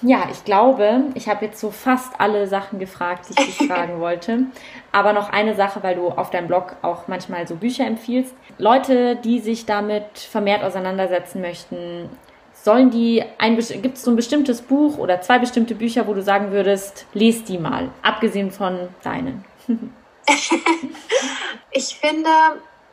Ja, ich glaube, ich habe jetzt so fast alle Sachen gefragt, die ich dich fragen wollte. Aber noch eine Sache, weil du auf deinem Blog auch manchmal so Bücher empfiehlst. Leute, die sich damit vermehrt auseinandersetzen möchten, sollen die ein gibt es so ein bestimmtes Buch oder zwei bestimmte Bücher, wo du sagen würdest, lest die mal, abgesehen von deinen? ich finde,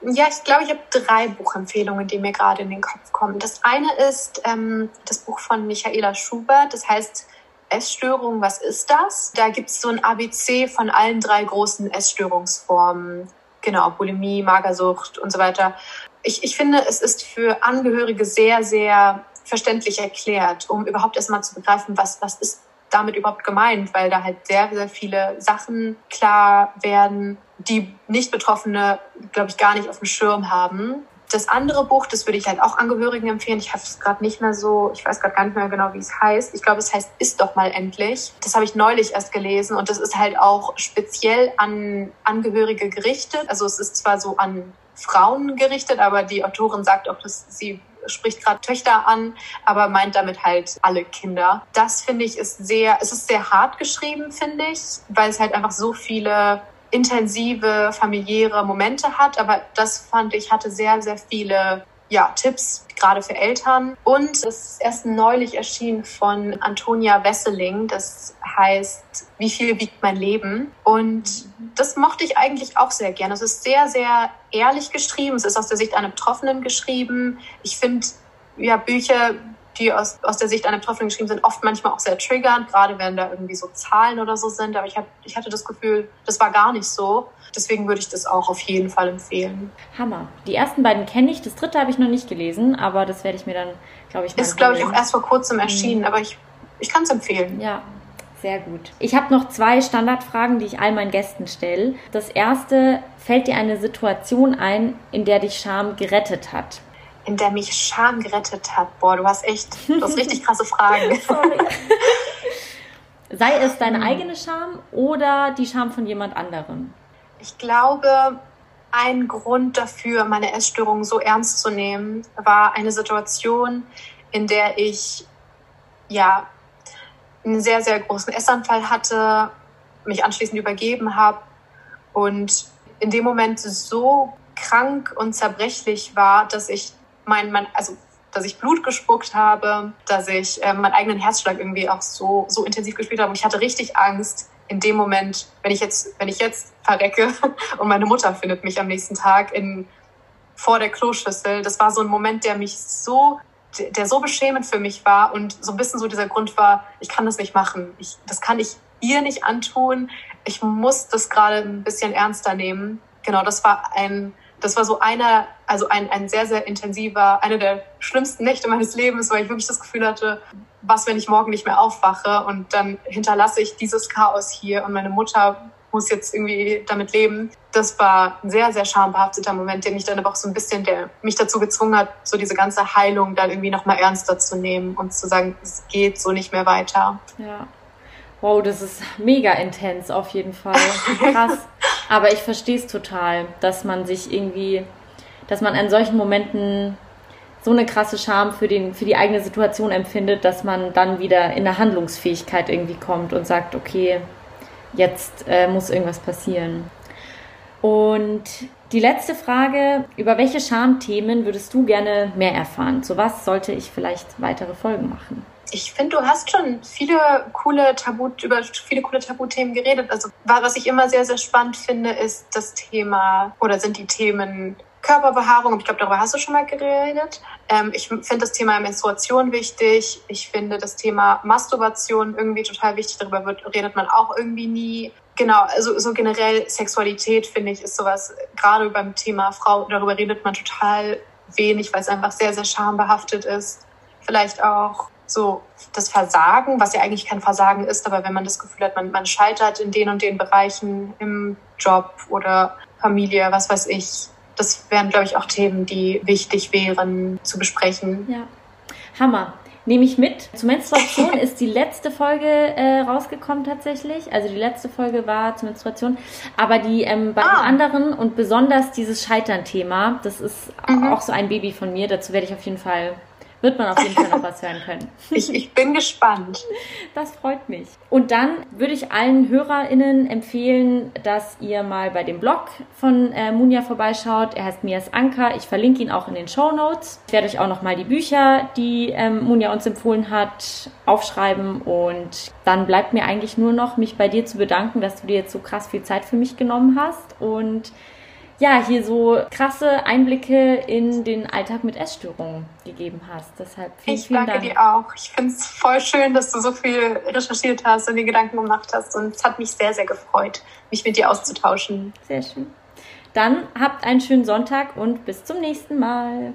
ja, ich glaube, ich habe drei Buchempfehlungen, die mir gerade in den Kopf kommen. Das eine ist ähm, das Buch von Michaela Schubert, das heißt Essstörung, was ist das? Da gibt es so ein ABC von allen drei großen Essstörungsformen. Genau, Bulimie, Magersucht und so weiter. Ich, ich finde, es ist für Angehörige sehr, sehr verständlich erklärt, um überhaupt erstmal zu begreifen, was, was ist damit überhaupt gemeint, weil da halt sehr, sehr viele Sachen klar werden, die Nicht-Betroffene, glaube ich, gar nicht auf dem Schirm haben. Das andere Buch, das würde ich halt auch Angehörigen empfehlen. Ich habe es gerade nicht mehr so, ich weiß gerade gar nicht mehr genau, wie es heißt. Ich glaube, es heißt Ist doch mal endlich. Das habe ich neulich erst gelesen und das ist halt auch speziell an Angehörige gerichtet. Also es ist zwar so an Frauen gerichtet, aber die Autorin sagt auch, dass sie spricht gerade Töchter an, aber meint damit halt alle Kinder. Das finde ich ist sehr, es ist sehr hart geschrieben, finde ich, weil es halt einfach so viele intensive familiäre Momente hat, aber das fand ich hatte sehr, sehr viele ja, Tipps, gerade für Eltern. Und es ist erst neulich erschienen von Antonia Wesseling. Das heißt, wie viel wiegt mein Leben? Und das mochte ich eigentlich auch sehr gerne. Es ist sehr, sehr ehrlich geschrieben. Es ist aus der Sicht einer Betroffenen geschrieben. Ich finde, ja, Bücher die aus, aus der Sicht einer Betroffenen geschrieben sind, oft manchmal auch sehr triggernd, gerade wenn da irgendwie so Zahlen oder so sind. Aber ich, hab, ich hatte das Gefühl, das war gar nicht so. Deswegen würde ich das auch auf jeden Fall empfehlen. Hammer. Die ersten beiden kenne ich, das dritte habe ich noch nicht gelesen, aber das werde ich mir dann, glaube ich, mal Ist, glaube ich, auch erst vor kurzem erschienen, mhm. aber ich, ich kann es empfehlen. Ja, sehr gut. Ich habe noch zwei Standardfragen, die ich all meinen Gästen stelle. Das erste, fällt dir eine Situation ein, in der dich Scham gerettet hat? In der mich Scham gerettet hat? Boah, du hast echt, du hast richtig krasse Fragen. Sei es deine hm. eigene Scham oder die Scham von jemand anderem? Ich glaube, ein Grund dafür, meine Essstörung so ernst zu nehmen, war eine Situation, in der ich ja einen sehr, sehr großen Essanfall hatte, mich anschließend übergeben habe und in dem Moment so krank und zerbrechlich war, dass ich mein, mein also dass ich Blut gespuckt habe, dass ich äh, meinen eigenen Herzschlag irgendwie auch so, so intensiv gespielt habe. Und ich hatte richtig Angst in dem Moment, wenn ich jetzt, wenn ich jetzt verrecke und meine Mutter findet mich am nächsten Tag in, vor der Kloschüssel. Das war so ein Moment, der mich so der so beschämend für mich war und so ein bisschen so dieser Grund war, ich kann das nicht machen. Ich, das kann ich ihr nicht antun. Ich muss das gerade ein bisschen ernster nehmen. Genau, das war ein, das war so einer, also ein, ein sehr, sehr intensiver, eine der schlimmsten Nächte meines Lebens, weil ich wirklich das Gefühl hatte, was, wenn ich morgen nicht mehr aufwache und dann hinterlasse ich dieses Chaos hier und meine Mutter muss jetzt irgendwie damit leben. Das war ein sehr, sehr schambehafteter Moment, der mich dann aber auch so ein bisschen, der mich dazu gezwungen hat, so diese ganze Heilung dann irgendwie nochmal ernster zu nehmen und zu sagen, es geht so nicht mehr weiter. Ja. Wow, das ist mega intens auf jeden Fall. Krass. Aber ich verstehe es total, dass man sich irgendwie, dass man an solchen Momenten so eine krasse Scham für, den, für die eigene Situation empfindet, dass man dann wieder in der Handlungsfähigkeit irgendwie kommt und sagt, okay, jetzt äh, muss irgendwas passieren. Und die letzte Frage, über welche Schamthemen würdest du gerne mehr erfahren? Zu was sollte ich vielleicht weitere Folgen machen? Ich finde, du hast schon viele coole Tabu, über viele coole Tabuthemen geredet. Also, was ich immer sehr, sehr spannend finde, ist das Thema oder sind die Themen Körperbehaarung, ich glaube, darüber hast du schon mal geredet. Ähm, ich finde das Thema Menstruation wichtig. Ich finde das Thema Masturbation irgendwie total wichtig. Darüber wird, redet man auch irgendwie nie. Genau, also so generell Sexualität finde ich ist sowas, gerade beim Thema Frau, darüber redet man total wenig, weil es einfach sehr, sehr schambehaftet ist. Vielleicht auch so das Versagen, was ja eigentlich kein Versagen ist, aber wenn man das Gefühl hat, man, man scheitert in den und den Bereichen im Job oder Familie, was weiß ich, das wären, glaube ich, auch Themen, die wichtig wären zu besprechen. Ja. Hammer. Nehme ich mit. Zur Menstruation ist die letzte Folge äh, rausgekommen tatsächlich. Also die letzte Folge war zur Menstruation. Aber die ähm, beiden ah. anderen und besonders dieses Scheitern-Thema, das ist mhm. auch so ein Baby von mir. Dazu werde ich auf jeden Fall wird man auf jeden Fall noch was hören können. Ich, ich bin gespannt. Das freut mich. Und dann würde ich allen HörerInnen empfehlen, dass ihr mal bei dem Blog von äh, Munja vorbeischaut. Er heißt Mias Anker. Ich verlinke ihn auch in den Show Notes. Ich werde euch auch nochmal die Bücher, die ähm, Munja uns empfohlen hat, aufschreiben. Und dann bleibt mir eigentlich nur noch, mich bei dir zu bedanken, dass du dir jetzt so krass viel Zeit für mich genommen hast. Und ja, hier so krasse Einblicke in den Alltag mit Essstörungen gegeben hast. Deshalb vielen, ich danke Dank. dir auch. Ich finde es voll schön, dass du so viel recherchiert hast und dir Gedanken gemacht hast. Und es hat mich sehr, sehr gefreut, mich mit dir auszutauschen. Sehr schön. Dann habt einen schönen Sonntag und bis zum nächsten Mal.